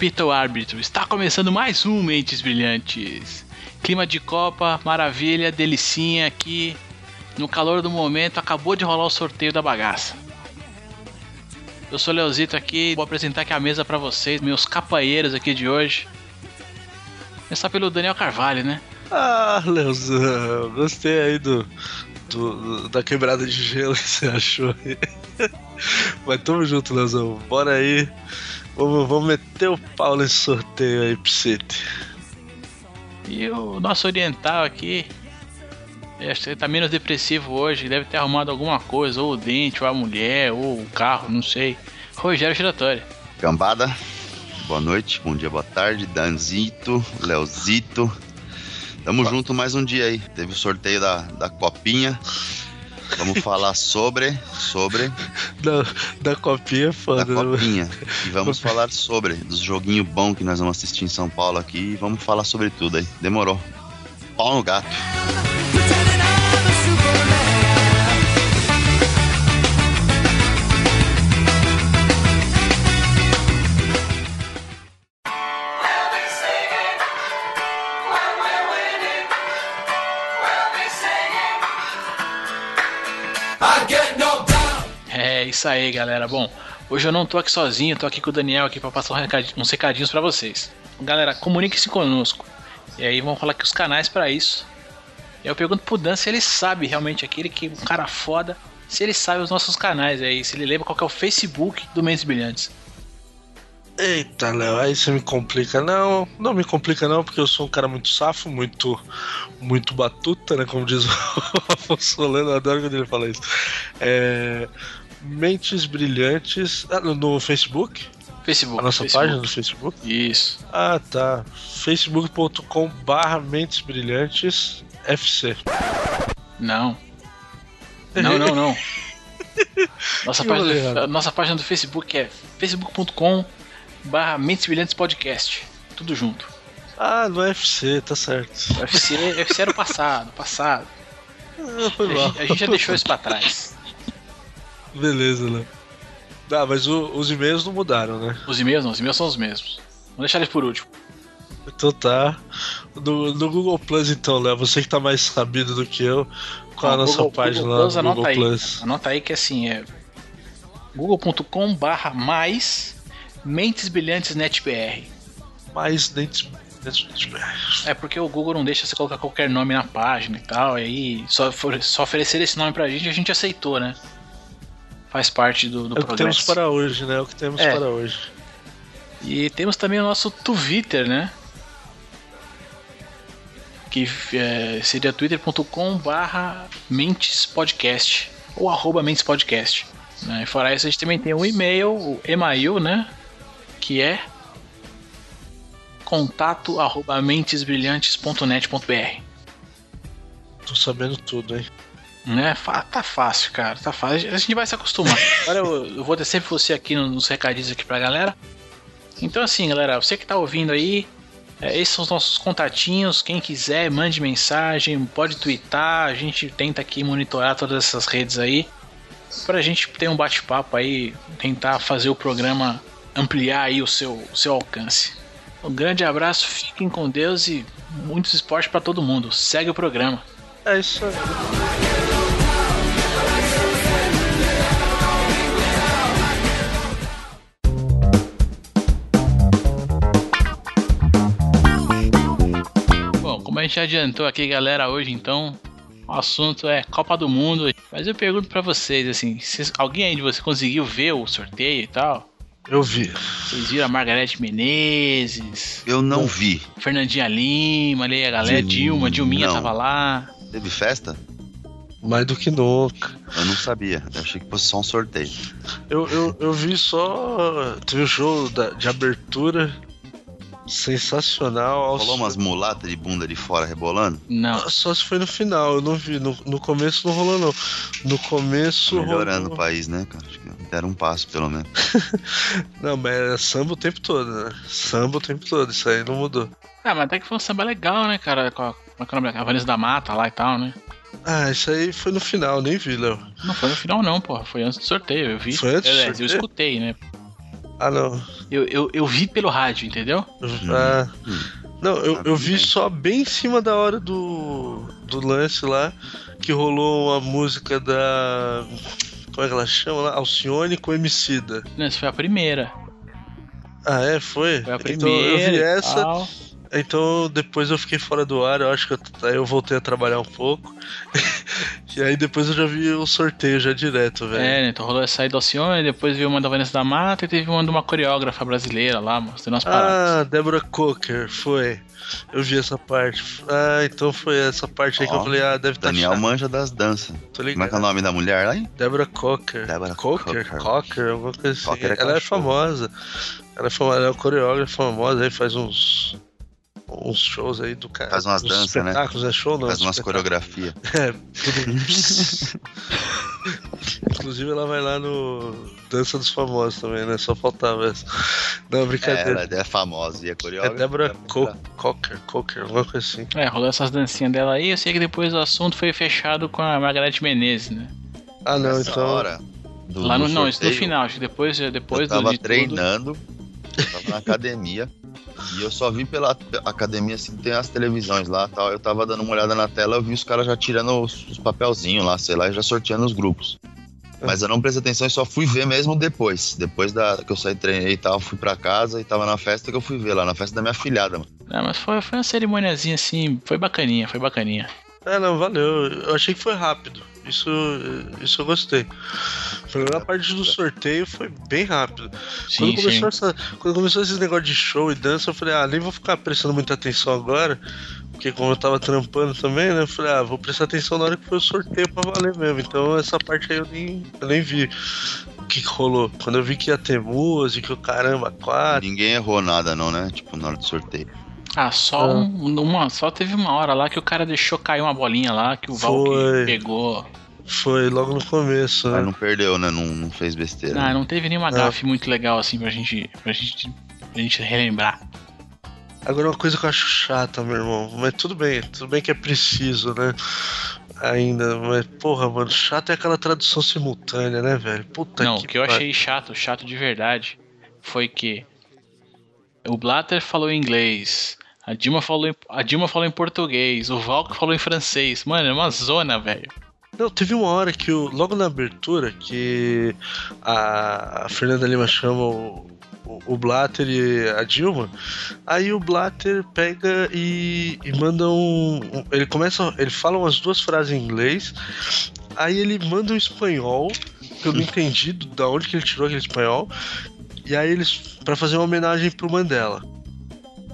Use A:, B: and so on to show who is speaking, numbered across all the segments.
A: apita o árbitro. Está começando mais um Mentes Brilhantes. Clima de Copa, maravilha, delicinha aqui. No calor do momento, acabou de rolar o sorteio da bagaça. Eu sou o Leozito aqui, vou apresentar aqui a mesa para vocês, meus capanheiros aqui de hoje. Começar pelo Daniel Carvalho, né?
B: Ah, Leozão, gostei aí do, do, da quebrada de gelo que você achou aí. Mas tamo junto, Leozão. Bora aí. Vamos, vamos meter o pau nesse sorteio aí, Psite.
A: E o nosso oriental aqui. Acho que ele tá menos depressivo hoje. Deve ter arrumado alguma coisa, ou o dente, ou a mulher, ou o carro, não sei. Rogério Giratório.
C: Gambada, boa noite, bom dia, boa tarde. Danzito, Leozito. Tamo junto mais um dia aí. Teve o sorteio da, da copinha. Vamos falar sobre. Sobre.
B: Da, da copinha é foda,
C: Da copinha. E vamos falar sobre dos joguinhos bons que nós vamos assistir em São Paulo aqui. E vamos falar sobre tudo aí. Demorou. Pau no gato.
A: É isso aí, galera. Bom, hoje eu não tô aqui sozinho, tô aqui com o Daniel aqui para passar um recadinho, uns recadinhos para vocês. Galera, comunique-se conosco. E aí vamos falar aqui os canais para isso. Eu pergunto pro Dan se ele sabe realmente aquele que um cara foda, se ele sabe os nossos canais aí, se ele lembra qual é o Facebook do Mentes Brilhantes.
B: Eita, Léo, aí você me complica. Não, não me complica não, porque eu sou um cara muito safo, muito muito batuta, né? Como diz o Afonso Solano, eu adoro quando ele fala isso. É, Mentes Brilhantes ah, no, Facebook?
A: Facebook.
B: A nossa
A: Facebook.
B: página do Facebook?
A: Isso.
B: Ah, tá. facebook.com barra Mentes Brilhantes FC.
A: Não. Não, não, não. Nossa página, nossa página do Facebook é facebook.com barra Mentes Brilhantes Podcast. Tudo junto.
B: Ah, no FC, tá certo.
A: UFC, UFC era o passado, passado.
B: Ah, foi
A: A
B: mal.
A: gente, a gente já deixou isso pra trás.
B: Beleza, né? Ah, mas o- os e-mails não mudaram, né?
A: Os e-mails não, os e-mails são os mesmos. Vamos deixar eles por último.
B: Então tá. No, no Google Plus, então, Léo, você que tá mais sabido do que eu, qual a nossa
A: Google-
B: página
A: Google
B: lá
A: Plus,
B: no
A: anota
B: Google
A: aí.
B: Plus?
A: Anota aí que assim é google.com barra mais Mentes Brilhantes NetBR.
B: Mais dentes.
A: É porque o Google não deixa você colocar qualquer nome na página e tal, e aí só, só oferecer esse nome pra gente, a gente aceitou, né? Faz parte do, do
B: É o que temos para hoje, né? É o que temos
A: É.
B: para hoje.
A: E temos também o nosso Twitter, né? Que é, seria twitter.com barra Mentes Podcast ou arroba Mentes Podcast. Né? E fora isso, a gente também tem o e-mail, o email, né? Que é contato arroba mentesbrilhantes.net.br
B: Tô sabendo tudo, hein?
A: Né? Tá fácil, cara, tá fácil. A gente vai se acostumar. Agora eu, eu vou ter sempre você aqui no- nos recadinhos aqui pra galera. Então assim, galera, você que tá ouvindo aí, é, esses são os nossos contatinhos. Quem quiser, mande mensagem, pode twittar. A gente tenta aqui monitorar todas essas redes aí. Pra gente ter um bate-papo aí, tentar fazer o programa ampliar aí o seu, o seu alcance. Um grande abraço, fiquem com Deus e muitos esportes pra todo mundo. Segue o programa.
B: É isso aí.
A: Gente já adiantou aqui, galera, hoje então, o assunto é Copa do Mundo. Mas eu pergunto pra vocês, assim, se alguém aí de você conseguiu ver o sorteio e tal?
B: Eu vi.
A: Vocês viram a Margarete Menezes,
C: Eu não vi.
A: Fernandinha Lima, ali a galera,
C: Sim,
A: Dilma, Dilminha
C: não.
A: tava lá.
C: Teve festa?
B: Mais do que nunca.
C: Eu não sabia. Eu achei que fosse só um sorteio.
B: Eu, eu, eu vi só. Teve o show da- de abertura. Sensacional.
C: Rolou umas mulatas de bunda de fora rebolando?
A: Não,
B: Só se foi no final, eu não vi. No, no começo não rolou, não. No começo.
C: Melhorando o
B: rolou...
C: país, né, cara? Acho que deram um passo, pelo menos.
B: Não, mas é samba o tempo todo, né? Samba o tempo todo, isso aí não mudou.
A: ah, mas até que foi um samba legal, né, cara? Com como é que é o nome? A Vanessa da Mata lá e tal, né?
B: Ah, isso aí foi no final, nem vi, Léo.
A: Não foi no final, não, porra. Foi antes do sorteio, eu vi.
B: Foi antes do
A: Aliás, eu
B: sorteio?
A: escutei, né?
B: Ah, não.
A: Eu, eu, eu vi pelo rádio, entendeu?
B: Ah, não, eu, eu vi só bem em cima da hora do, do lance lá que rolou uma música da. Como é que ela chama lá? Alcione com Emicida.
A: Não, essa foi a primeira.
B: Ah, é? Foi?
A: Foi a
B: então eu
A: primeira.
B: vi
A: e
B: essa.
A: tal.
B: Então depois eu fiquei fora do ar, eu acho que eu, aí eu voltei a trabalhar um pouco. e aí depois eu já vi o sorteio já direto, velho.
A: É, né? Então rolou essa aí do Alcione, depois veio uma da Vanessa da Mata e teve uma de uma coreógrafa brasileira lá, mostrando as paradas.
B: ah, Débora Coker, foi. Eu vi essa parte. Ah, então foi essa parte aí que eu falei, ah, deve estar
C: Daniel
B: chato.
C: manja das danças.
B: Tô
C: Como é que é o nome da mulher lá, hein?
B: Débora Coker.
C: Débora
B: Coker?
C: Coker.
B: Coker, alguma coisa assim.
C: Coker é
B: ela é
C: cachorro.
B: famosa. Ela é famosa, ela é uma coreógrafa famosa, aí faz uns. Uns shows aí do cara.
C: Faz umas danças, né?
B: espetáculos, é show não?
C: Faz umas coreografias.
B: É, tudo. Inclusive ela vai lá no Dança dos Famosos também, né? Só faltava essa. Não,
C: É,
B: brincadeira.
C: ela é famosa e é
B: É,
C: coreógrafa.
B: Débora Co Cocker, Cocker, alguma coisa assim.
A: É, rolou essas dancinhas dela aí. Eu sei que depois o assunto foi fechado com a Margareth Menezes, né?
B: Ah, não,
C: Nessa
B: então.
C: hora do,
A: Lá no,
C: do
A: não, isso no final, acho que depois, depois
C: eu
A: do
C: tava
A: de tudo-
C: treinando, eu tava na academia, e eu só vi pela academia, assim, tem as televisões lá tal. Eu tava dando uma olhada na tela, eu vi os caras já tirando os, os papelzinhos lá, sei lá, e já sorteando os grupos. Mas eu não prestei atenção e só fui ver mesmo depois. Depois da, que eu saí treinei e tal, fui pra casa e tava na festa que eu fui ver lá, na festa da minha filhada, mano.
A: Não, mas foi, foi uma cerimoniazinha assim, foi bacaninha, foi bacaninha.
B: É, não, valeu. Eu achei que foi rápido. Isso, isso eu gostei. A parte do sorteio foi bem rápido.
A: Sim,
B: quando, começou essa, quando começou esses negócios de show e dança, eu falei, ah, nem vou ficar prestando muita atenção agora. Porque como eu tava trampando também, né? Eu falei, ah, vou prestar atenção na hora que foi o sorteio pra valer mesmo. Então essa parte aí eu nem, eu nem vi o que, rolou. Quando eu vi que ia ter música, o caramba, quatro.
C: Ninguém errou nada, não, né? Tipo, na hora do sorteio.
A: Ah, só
B: Ah.
A: um- uma, só teve uma hora lá que o cara deixou cair uma bolinha lá, que o Valk
B: Foi.
A: pegou.
B: Foi logo no começo,
C: Mas
B: né?
C: não perdeu, né? Não, não fez besteira.
A: Ah, não teve nenhuma
B: Não.
A: gafe muito legal assim pra gente, pra gente, pra gente relembrar.
B: Agora uma coisa que eu acho chata, meu irmão. Mas tudo bem, tudo bem que é preciso, né? Ainda, mas porra, mano, chato é aquela tradução simultânea, né, velho? Puta
A: não,
B: que
A: o que eu
B: pariu.
A: achei chato, chato de verdade, foi que o Blatter falou em inglês, a Dilma falou em, a Dilma falou em português, o Valk falou em francês. Mano, é uma zona, velho.
B: Não, teve uma hora que logo na abertura que a, Fernanda Lima chama o, o, Blatter e a Dilma, aí o Blatter pega e, e manda um, um- Ele começa. Ele fala umas duas frases em inglês, aí ele manda um espanhol, que eu não entendi da onde que ele tirou aquele espanhol, e aí eles. para fazer uma homenagem pro Mandela.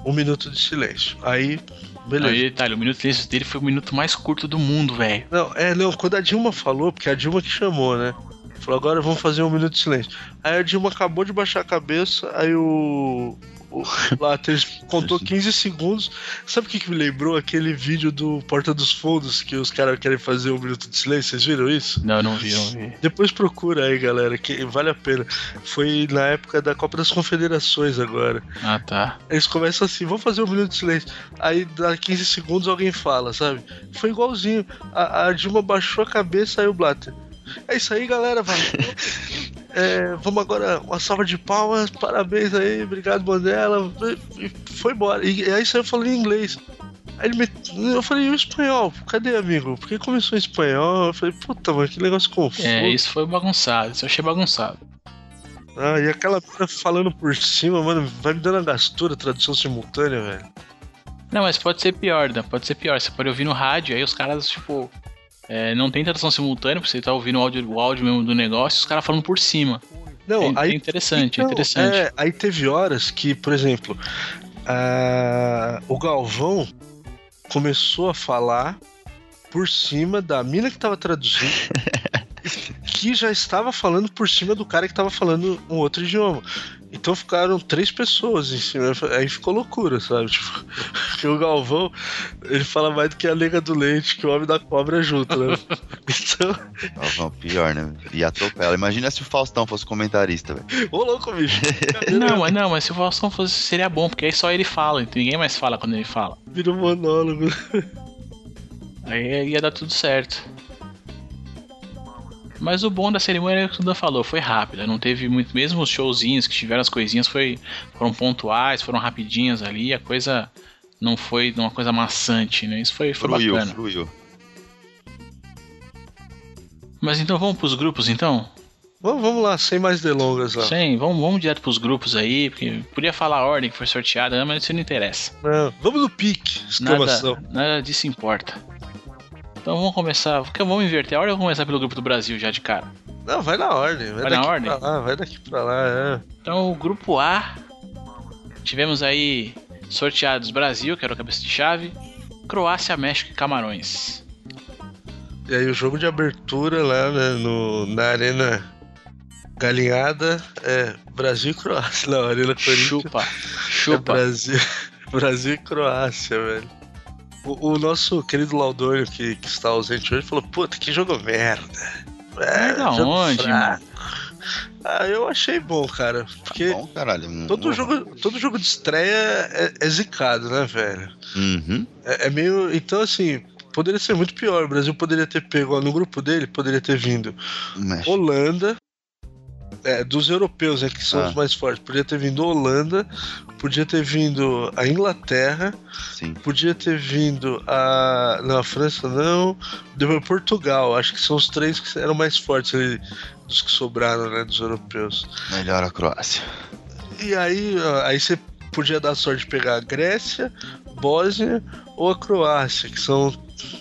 B: Um minuto de silêncio. Aí. Beleza.
A: Aí, detalhe, o minuto de silêncio dele foi o minuto mais curto do mundo, velho.
B: Não, é, não, quando a Dilma falou, porque a Dilma que chamou, né? Falou, agora vamos fazer um minuto de silêncio. Aí a Dilma acabou de baixar a cabeça, aí o. O Lattes contou 15 segundos. Sabe o que, que me lembrou? Aquele vídeo do Porta dos Fundos que os caras querem fazer um minuto de silêncio. Vocês viram isso?
A: Não, não vi, não vi.
B: Depois procura aí, galera, que vale a pena. Foi na época da Copa das Confederações agora.
A: Ah, tá.
B: Eles começam assim, vamos fazer um minuto de silêncio. Aí dá 15 segundos alguém fala, sabe? Foi igualzinho. A, a Dilma baixou a cabeça, aí o Blatter. É isso aí, galera. Valeu. É, vamos agora, uma salva de palmas, parabéns aí, obrigado, Mandela. E, foi embora. E, aí saiu falando em inglês. Aí ele met... Eu falei, e o espanhol? Cadê, amigo? Por que começou em espanhol? Eu falei, puta, mano, que negócio confuso.
A: É, isso foi bagunçado, isso eu achei bagunçado.
B: Ah, e aquela mina falando por cima, mano, vai me dando a gastura, tradução simultânea, velho.
A: Não, mas pode ser pior, né? Pode ser pior. Você pode ouvir no rádio, aí os caras, tipo. É, não tem tradução simultânea, porque você tá ouvindo o áudio, o áudio mesmo do negócio, e os caras falando por cima.
B: Não,
A: é,
B: aí
A: é interessante, é
B: Então,
A: interessante.
B: é, aí teve horas que, por exemplo, a- o Galvão começou a falar por cima da mina que tava traduzindo, que já estava falando por cima do cara que tava falando um outro idioma. Então ficaram três pessoas em cima. Aí ficou loucura, sabe? Tipo, porque o Galvão, ele fala mais do que a nega do leite, que o homem da cobra junto, né? Então,
C: Não, pior, né? E atropela. Imagina se o Faustão fosse comentarista, velho.
B: ô louco, bicho.
A: Não, mas não, mas se o Faustão fosse, seria bom, porque aí só ele fala, então ninguém mais fala quando ele fala.
B: Vira um monólogo.
A: Aí ia dar tudo certo. Mas o bom da cerimônia é o que o Dan falou, foi rápida, não teve muito. Mesmo os showzinhos que tiveram as coisinhas foi, foram pontuais, foram rapidinhas ali, a coisa não foi uma coisa maçante, né? Isso foi, foi
C: Fluiu,
A: bacana.
C: fluiu.
A: Mas então vamos pros grupos então?
B: Vamos, vamos lá, sem mais delongas lá.
A: Sim, vamos, vamos direto pros grupos aí, porque podia falar a ordem que foi sorteada, mas isso não interessa.
B: Não, vamos no pique, exclamação.
A: Nada, nada disso importa. Então vamos começar. porque Vamos inverter a ordem ou vamos começar pelo grupo do Brasil já de cara?
B: Não, vai na ordem. Vai,
A: Vai na ordem?
B: Pra lá, vai daqui pra lá, é.
A: Então, o grupo A, tivemos aí sorteados Brasil, que era o cabeça de chave, Croácia, México e Camarões.
B: E aí o jogo de abertura lá né, no, na Arena Galinhada é Brasil e Croácia. Não, Arena Corinthians
A: Chupa,
B: é
A: chupa.
B: Brasil, Brasil e Croácia, velho. O, o nosso querido Laudônio, que, que está ausente hoje, falou, puta, que jogo merda. É, jogo
A: onde,
B: fraco." Ah, eu achei bom, cara. Porque
C: Bom, caralho. um-
B: todo, jogo, todo jogo de estreia é, é zicado, né, velho?
C: Uhum.
B: É, é meio. Então, assim, poderia ser muito pior. O Brasil poderia ter pego, ó, no grupo dele, poderia ter vindo
C: México.
B: Holanda. É, dos europeus, né, que são
C: Ah.
B: os mais fortes. Podia ter vindo Holanda, podia ter vindo a Inglaterra,
C: Sim.
B: podia ter vindo a. Não, a França não. Depois Portugal. Acho que são os três que eram mais fortes ali, dos que sobraram, né, dos europeus.
C: Melhor a Croácia.
B: E aí, aí você podia dar sorte de pegar a Grécia, Bósnia ou a Croácia, que são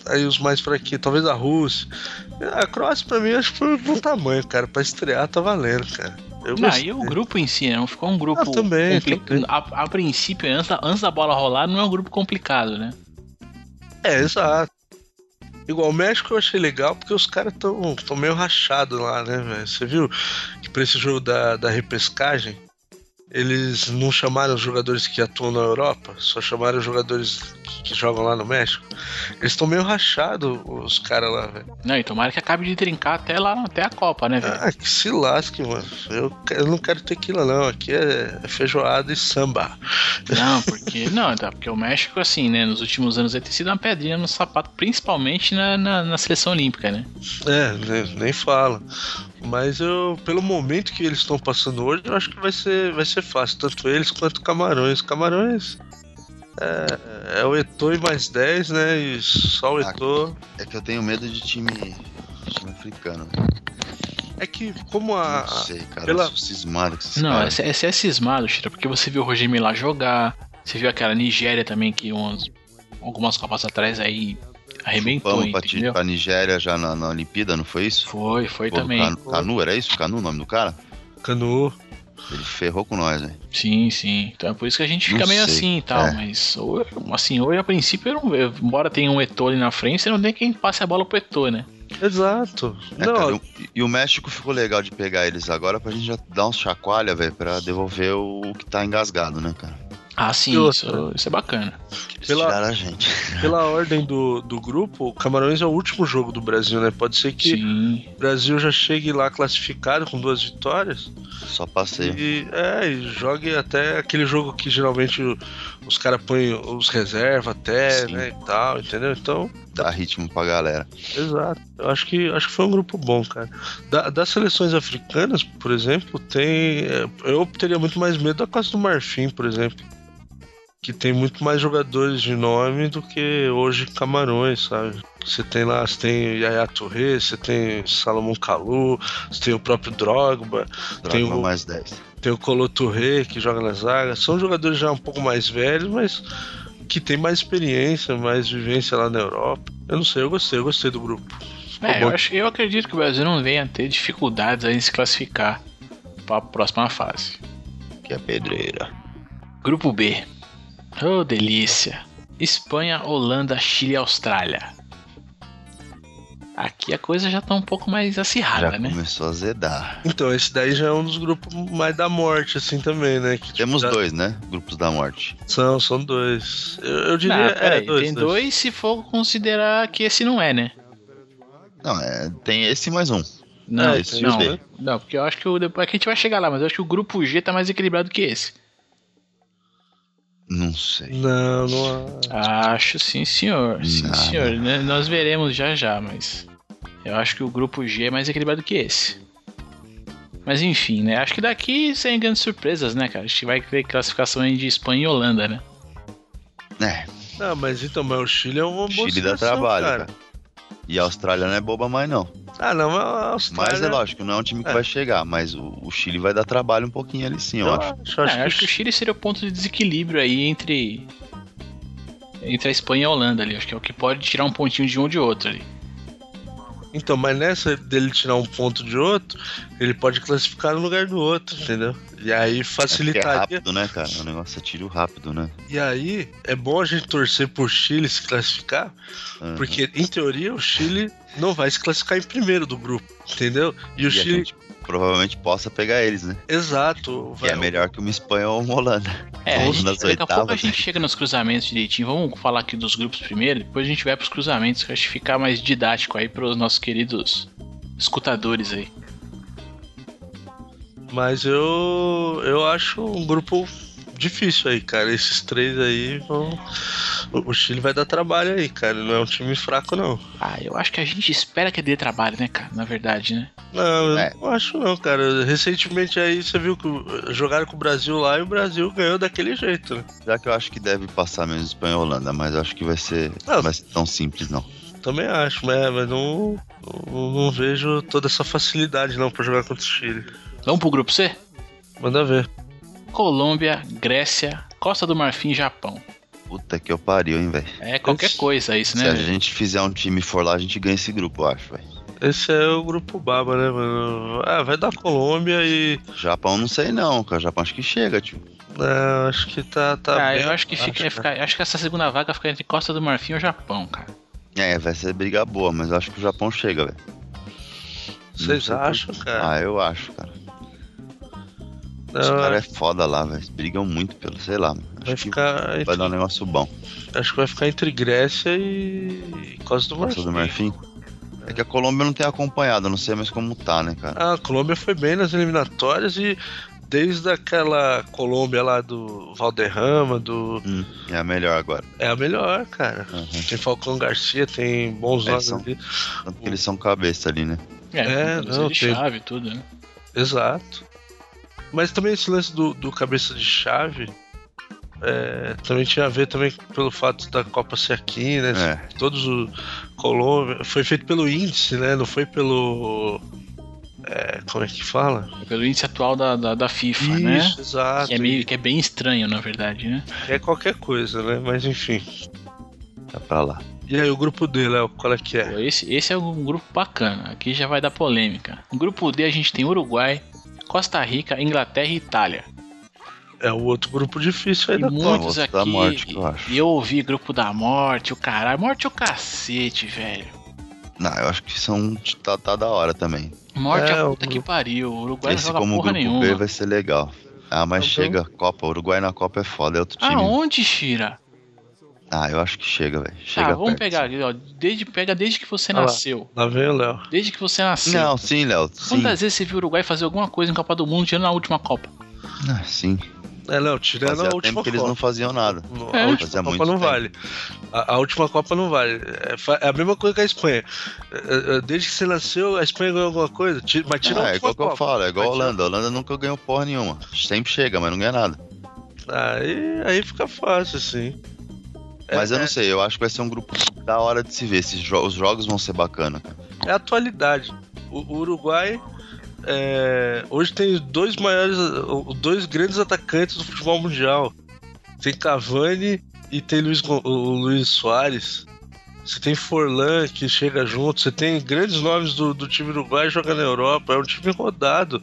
B: aí os mais fraquinhos, talvez a Rússia. A Croácia, pra mim, acho que foi bom tamanho, cara. Pra estrear, tá valendo, cara. Eu
A: Não,
B: gostei.
A: e o grupo em si, né? Não ficou um grupo
B: Ah, também,
A: complicado. A, a princípio, antes da, antes da bola rolar, não é um grupo complicado, né?
B: É, exato. Igual o México eu achei legal porque os caras tão, tão meio rachados lá, né, velho? Você viu que pra esse jogo da, da repescagem, eles não chamaram os jogadores que atuam na Europa, só chamaram os jogadores que, que jogam lá no México. Eles estão meio rachados, os caras lá, velho.
A: Não, e tomara que acabe de trincar até lá, até a Copa, né, velho?
B: Ah, que se lasque, mano. Eu, eu não quero tequila, não. Aqui é, é feijoada e samba.
A: Não, porque. Não, tá, porque o México, assim, né, nos últimos anos vai ter sido uma pedrinha no sapato, principalmente na, na, na seleção olímpica, né?
B: É, nem, nem fala. Mas eu, pelo momento que eles estão passando hoje, eu acho que vai ser, vai ser fácil, tanto eles quanto Camarões. Camarões é, é o Eto'o e mais 10, né? E só o
C: Ah,
B: Eto'o.
C: É que eu tenho medo de time, time africano.
B: É que, como a.
C: Não sei, cara.
B: pela-
C: Eu sou cismado com esses
A: Não,
C: caras.
A: esse, esse é cismado, Chira, porque você viu o Roger Milá jogar, você viu aquela Nigéria também, que uns, algumas copas atrás aí arrebentou,
C: Vamos pra,
A: entendeu?
C: pra Nigéria já na, na Olimpíada, não foi isso?
A: Foi, foi
C: Pô,
A: também.
C: Canu, Canu, era isso? Canu o nome do cara?
B: Canu.
C: Ele ferrou com nós, velho.
A: Sim, sim. Então é por isso que a gente fica
C: Não
A: meio
C: sei,
A: assim e tal.
C: é.
A: Mas hoje, assim, hoje a princípio, eu não, eu- embora tenha um Eto'o ali na frente, você não tem quem passe a bola pro Eto'o, né?
B: Exato.
C: É,
B: não,
C: cara, e, e o México ficou legal de pegar eles agora pra gente já dar uns chacoalha, velho, pra devolver o, o que tá engasgado, né, cara?
A: Ah, sim, isso, isso é bacana.
B: Pela-
C: tiraram a gente.
B: pela ordem do, do grupo, o Camarões é o último jogo do Brasil, né? Pode ser que
A: Sim.
B: o Brasil já chegue lá classificado com duas vitórias.
C: Só passei.
B: E, é, e jogue até aquele jogo que geralmente os caras põem os reservas até,
C: Sim.
B: né, e tal, entendeu? Então,
C: Dá ritmo pra galera.
B: exato. Eu acho que, acho que foi um grupo bom, cara. Da- das seleções africanas, por exemplo, tem. é, Eu teria muito mais medo da Costa do Marfim, por exemplo. Que tem muito mais jogadores de nome do que hoje Camarões, sabe? Você tem lá, você tem Yaya Touré, você tem Salomão Kalou, você tem o próprio Drogba, Tem
C: Droga,
B: o-
C: mais 10.
B: tem o Colo Touré que joga na zaga. São jogadores já um pouco mais velhos, mas que tem mais experiência, mais vivência lá na Europa. Eu não sei, eu gostei, eu gostei do grupo.
A: É, eu, acho, eu acredito que o Brasil não venha a ter dificuldades aí em se classificar para a próxima fase.
C: Que é pedreira.
A: Grupo B. Oh, delícia. Espanha, Holanda, Chile e Austrália. Aqui a coisa já tá um pouco mais acirrada,
C: Já
A: né?
C: começou a zedar.
B: Então, esse daí já é um dos grupos mais da morte, assim, também, né? Que, tipo,
C: Temos
B: já-
C: dois, né? Grupos da morte.
B: São, são dois. Eu, eu
A: Não,
B: diria. é,
A: peraí,
B: dois,
A: tem dois se for considerar que esse não é, né?
C: Não, é, tem esse e mais um.
A: Não,
B: É,
C: esse
A: não, não, porque eu acho que o, depois que a gente vai chegar lá, mas eu acho que o grupo G tá mais equilibrado que esse.
C: Não sei.
B: Não, não.
A: Acho sim, senhor. Sim,
C: Não.
A: senhor. Né, Nós veremos já já, mas. Eu acho que o grupo G é mais equilibrado que esse. Mas enfim, né? Acho que daqui sem grandes surpresas, né, cara? A gente vai ter classificação aí de Espanha e Holanda, né?
C: É,
B: Ah, mas então, mas o Chile é uma boa
C: Chile dá trabalho,
B: cara.
C: cara. E a Austrália não é boba mais, não.
B: Ah, não, mas a Austrália...
C: Mas é lógico, não é um time que
B: É.
C: vai chegar, mas o, o Chile vai dar trabalho um pouquinho ali sim, eu,
B: Eu
C: acho.
B: acho, acho
A: É, acho que o
B: que
A: Chile seria o ponto de desequilíbrio aí entre entre a Espanha e a Holanda ali. Acho que é o que pode tirar um pontinho de um ou de outro ali.
B: Então, mas nessa dele tirar um ponto de outro, ele pode classificar no lugar do outro, entendeu? E aí
C: É é
B: facilitaria.
C: rápido, né, cara? O negócio é tiro rápido, né?
B: E aí é bom a gente torcer por Chile se classificar,
C: Aham.
B: porque em teoria o Chile não vai se classificar em primeiro do grupo, entendeu? E o
C: E
B: Chile,
C: provavelmente possa pegar eles, né?
B: exato,
C: Que é melhor que uma Espanha ou uma Holanda.
A: É, a gente,
C: nas
A: daqui a pouco a
C: oitavas,
A: gente
C: né?
A: chega nos cruzamentos direitinho. Vamos falar aqui dos grupos primeiro, depois a gente vai pros cruzamentos, que eu acho que fica mais didático aí pros nossos queridos escutadores aí.
B: Mas eu eu acho um grupo difícil aí, cara. Esses três aí vão. O Chile vai dar trabalho aí, cara. Não é um time fraco, não.
A: Ah, eu acho que a gente espera que dê trabalho, né, cara? Na verdade, né?
B: Não, eu
C: É.
B: não acho não, cara. Recentemente aí você viu que jogaram com o Brasil lá e o Brasil ganhou daquele jeito, né?
C: Já que eu acho que deve passar mesmo Espanha e Holanda, mas eu acho que vai ser.
B: Não.
C: Não vai ser tão simples, não.
B: Também acho, mas, mas não, não, não vejo toda essa facilidade não pra jogar contra o Chile.
A: Vamos pro grupo C?
B: Manda ver.
A: Colômbia, Grécia, Costa do Marfim e Japão.
C: Puta que eu pariu, hein, velho.
A: É qualquer
B: Esse-
A: coisa isso,
C: Se
A: né?
C: a
A: velho?
C: gente fizer um time e for lá, a gente ganha esse grupo, eu acho, velho.
B: Esse é o grupo baba, né, mano? Ah, vai dar Colômbia e.
C: Japão não sei não, cara. Japão acho que chega, tio.
B: É, acho que tá. tá
A: Ah,
B: bem
A: eu acho que fica,
B: abaixo,
A: fica- acho que essa segunda vaga fica entre Costa do Marfim ou Japão, cara.
C: É, vai ser briga boa, mas eu acho que o Japão chega, velho.
B: Vocês acham, cara?
C: Ah, eu acho, cara. Os caras é foda lá, velho. Eles brigam muito pelo, sei lá.
B: vai
C: Acho que
B: ficar.
C: vai dar um negócio bom.
B: Acho que vai ficar entre Grécia e. Costa do
C: Costa
B: Marfim.
C: do Marfim. É que a Colômbia não tem acompanhado, não sei mais como tá, né, cara?
B: Ah, a Colômbia foi bem nas eliminatórias e desde aquela Colômbia lá do Valderrama, do.
C: Hum, é a melhor agora.
B: É a melhor, cara.
C: Uhum.
B: Tem Falcão Garcia, tem bons
C: É,
B: nomes
C: são-
B: ali.
C: Tanto que eles são cabeça ali, né?
A: É,
B: É, não, tem-
A: chave tudo, né?
B: Exato. Mas também esse lance do, do cabeça de chave é, também tinha a ver também pelo fato da Copa ser aqui, né?
C: É.
B: Todos o Colômbia. Foi feito pelo índice, né? Não foi pelo. é, como é que fala?
A: É Pelo índice atual da, da, da FIFA, né?
B: Isso, exato.
A: Que é, meio, que é bem estranho, na verdade, né?
B: É qualquer coisa, né? Mas enfim.
C: Tá pra lá.
B: E aí, o grupo D, Léo, qual é que é?
A: Esse, esse é um grupo bacana. Aqui já vai dar polêmica. No grupo D a gente tem Uruguai, Costa Rica, Inglaterra e Itália.
B: É o outro grupo difícil aí
A: E
B: da
A: muitos aqui.
C: da morte, que eu acho.
A: E eu ouvi grupo da morte, o caralho. Morte é o cacete, velho.
C: Não, eu acho que são. Tá, tá da hora também.
A: Morte é
B: É,
A: a
B: o
A: puta que
B: grupo-
A: pariu. O Uruguai não
C: Esse
A: joga
C: como
A: porra
C: grupo
A: nenhuma.
C: B vai ser legal. Ah, mas
B: Então-
C: chega Copa. Uruguai na Copa é foda, é outro time.
A: Aonde, Shira?
C: Ah, eu acho que chega, velho. Chega
A: Tá, vamos
C: perto.
A: pegar aqui, ó. Desde, pega desde que você
B: lá.
A: nasceu.
B: Lá vem o Léo.
A: Desde que você nasceu.
C: Não, sim, Léo. Sim.
A: Quantas vezes você viu o Uruguai fazer alguma coisa em Copa do Mundo, tirando na última Copa?
C: Ah, sim.
B: É, Léo, tirando
C: Fazia
B: a
C: tempo
B: última
C: que eles
B: Copa.
C: não faziam nada.
B: A
A: É.
B: última
C: Fazia
B: Copa não
C: tempo.
B: vale. A, a última Copa não vale. É, é a mesma coisa que a Espanha. É, é, Desde que você nasceu, a Espanha ganhou alguma coisa. Mas tira a
C: Ah, é
B: última
C: igual que eu
B: Copa.
C: falo, é igual a Holanda. A Holanda nunca ganhou porra nenhuma. Sempre chega, mas não ganha nada.
B: Aí, aí fica fácil, assim. É,
C: Mas eu
B: é-
C: não sei, eu acho que vai ser um grupo da hora de se ver. Esses jo- os jogos vão ser bacana.
B: É a atualidade. O, Uruguai é, hoje tem dois maiores, dois grandes atacantes do futebol mundial. Tem Cavani e tem Luiz, o Luiz Soares. Você tem Forlan que chega junto. Você tem grandes nomes do, do time uruguai jogando na Europa. É um time rodado.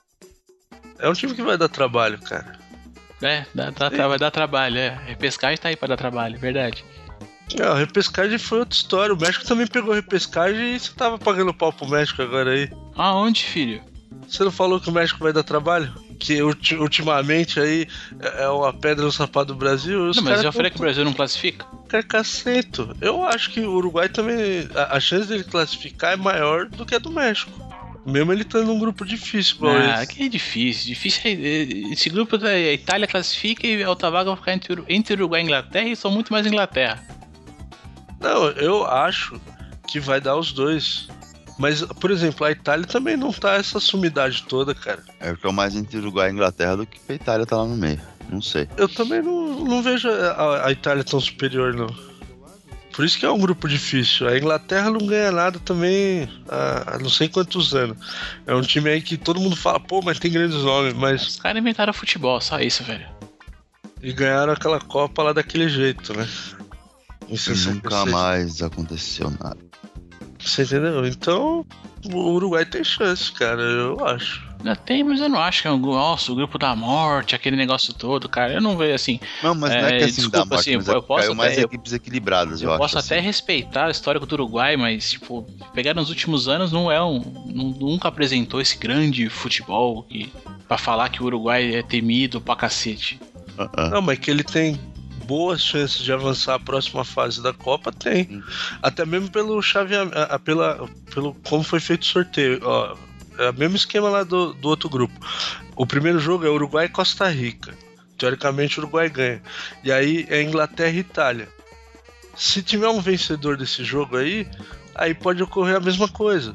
B: É um time que vai dar trabalho, cara.
A: É, dá, dá, vai dar trabalho, é. Repescagem tá aí pra dar trabalho, verdade.
B: É, a repescagem foi outra história. O México também pegou repescagem e você tava pagando pau pro México agora aí.
A: Aonde, filho?
B: Você não falou que o México vai dar trabalho? Que ulti- ultimamente aí é é uma pedra no sapato do Brasil?
A: Não, mas eu já falei que o Brasil não classifica.
B: carcacento. Eu acho que o Uruguai também. A, a chance dele classificar é maior do que a do México. Mesmo ele estando num grupo difícil, igual
A: Ah, que é difícil. Difícil é, é- esse grupo da Itália classifica e a outra vaga vai ficar entre, entre Uruguai e Inglaterra e são muito mais Inglaterra.
B: Não, eu acho que vai dar os dois. Mas, por exemplo, a Itália também não tá essa sumidade toda, cara.
C: É, eu tô mais entre Uruguai e Inglaterra do que a Itália tá lá no meio. Não sei.
B: Eu também não, não vejo a, a Itália tão superior, não. Por isso que é um grupo difícil. A Inglaterra não ganha nada também há, há não sei quantos anos. É um time aí que todo mundo fala, pô, mas tem grandes nomes, mas.
A: Os caras inventaram futebol, só isso, velho.
B: E ganharam aquela Copa lá daquele jeito, né?
C: E
B: 66.
C: nunca mais aconteceu nada.
B: Você entendeu? Então, o Uruguai tem chance, cara, eu acho.
A: Ainda tem, mas eu não acho que é um nossa, o grupo da morte, aquele negócio todo, cara. Eu não vejo assim.
C: Não, mas não é
A: É,
C: que assim
A: desculpa,
C: morte,
A: assim,
C: é
A: eu posso
C: caiu mais
A: até-
C: equipes equilibradas, eu,
A: Eu,
C: acho.
A: posso
C: assim.
A: até respeitar o histórico do Uruguai, mas, tipo, pegar nos últimos anos não é um. nu- Nunca apresentou esse grande futebol que. Pra falar que o Uruguai é temido pra cacete.
C: Ah, ah.
B: Não, mas que ele tem boas chances de avançar a próxima fase da Copa, tem.
C: Sim.
B: Até mesmo pelo chaveamento, a- a- pela, pelo como foi feito o sorteio. Ó, é o mesmo esquema lá do, do outro grupo. O primeiro jogo é Uruguai e Costa Rica. Teoricamente o Uruguai ganha. E aí é Inglaterra e Itália. Se tiver um vencedor desse jogo aí, aí pode ocorrer a mesma coisa.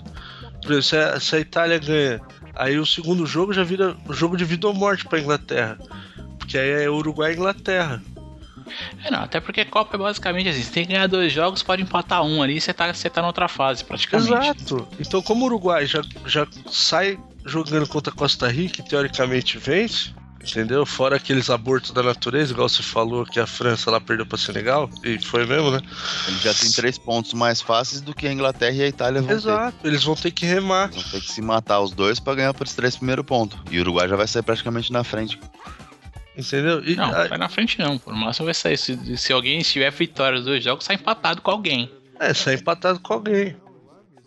B: Por exemplo, se a, se a Itália ganha, aí o segundo jogo já vira jogo de vida ou morte para Inglaterra. Porque aí é Uruguai e Inglaterra.
A: É, não, até porque Copa é basicamente assim: você tem que ganhar dois jogos, pode empatar um ali, você tá, você tá na outra fase, praticamente.
B: Exato. Então, como o Uruguai já, já sai jogando contra Costa Rica e teoricamente vence, entendeu? Fora aqueles abortos da natureza, igual você falou que a França lá perdeu para Senegal, e foi mesmo, né?
C: Ele já tem três pontos mais fáceis do que a Inglaterra e a Itália vão ter.
B: Exato. Eles vão ter que remar.
C: Vão ter que se matar os dois pra ganhar por esses três primeiros pontos. E o Uruguai já vai sair praticamente na frente.
B: Entendeu? E,
A: Não,
B: a-
A: vai na frente não. Por máximo vai sair. Se, se alguém tiver vitória dos dois jogos, sai empatado com alguém.
B: é, sai empatado com alguém.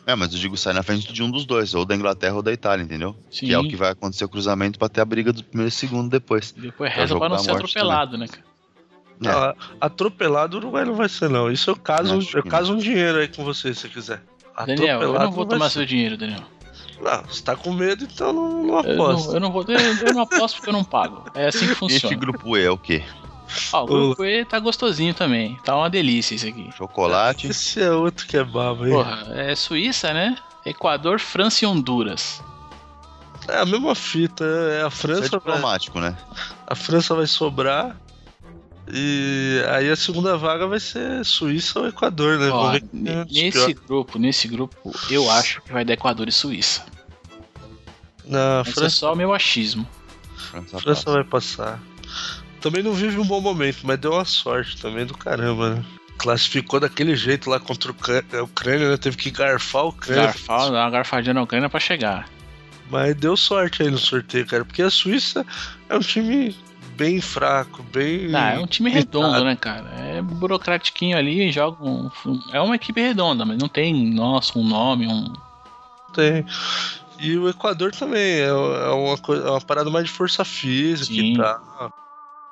C: É, mas eu digo sair na frente de um dos dois, ou da Inglaterra ou da Itália, entendeu?
A: Sim.
C: Que é o que vai acontecer o cruzamento pra ter a briga do primeiro e segundo depois.
A: Depois
C: É
A: reza pra não ser atropelado, né, cara?
C: É.
B: Ah, atropelado o Uruguai não vai ser, não. Isso eu caso, eu caso um dinheiro aí com você, se quiser.
A: Daniel, eu não vou
B: vai
A: tomar
B: ser.
A: seu dinheiro, Daniel.
B: Não, você tá com medo, então não, não
A: Eu
B: aposta.
A: não, eu não vou, eu, eu não aposto porque eu não pago. É assim que
C: E esse
A: funciona.
C: grupo E é o quê?
A: Ó, o grupo E tá gostosinho também. Tá uma delícia isso aqui.
C: Chocolate.
B: Esse é outro que é babo aí.
A: Porra, é Suíça, né? Equador, França e Honduras.
B: É a mesma fita, é a
C: Isso é
B: França, vai,
C: diplomático, né?
B: a França vai sobrar e aí a segunda vaga vai ser Suíça ou Equador, né?
A: Ó,
B: Vamos ver quem é
A: ne-
B: dos
A: nesse grupo, nesse grupo, eu acho que vai dar Equador e Suíça.
B: Na
A: Esse é
B: França,
A: só o meu achismo.
C: França
B: França
C: passa.
B: vai passar. Também não vive um bom momento, mas deu uma sorte também do caramba, né? Classificou daquele jeito lá contra o Ucrânia, a Ucrânia, né? Teve que garfar a Ucrânia.
A: Garfar, dar uma garfadinha na Ucrânia pra chegar.
B: Mas deu sorte aí no sorteio, cara. Porque a Suíça é um time bem fraco, bem.
A: Ah, é um time redondo, né, cara? É burocratiquinho ali, joga um, É uma equipe redonda, mas não tem, nossa, um nome, um.
B: Tem. E o Equador também é, é uma, coisa, é uma parada mais de força física
A: Sim.
B: e tal.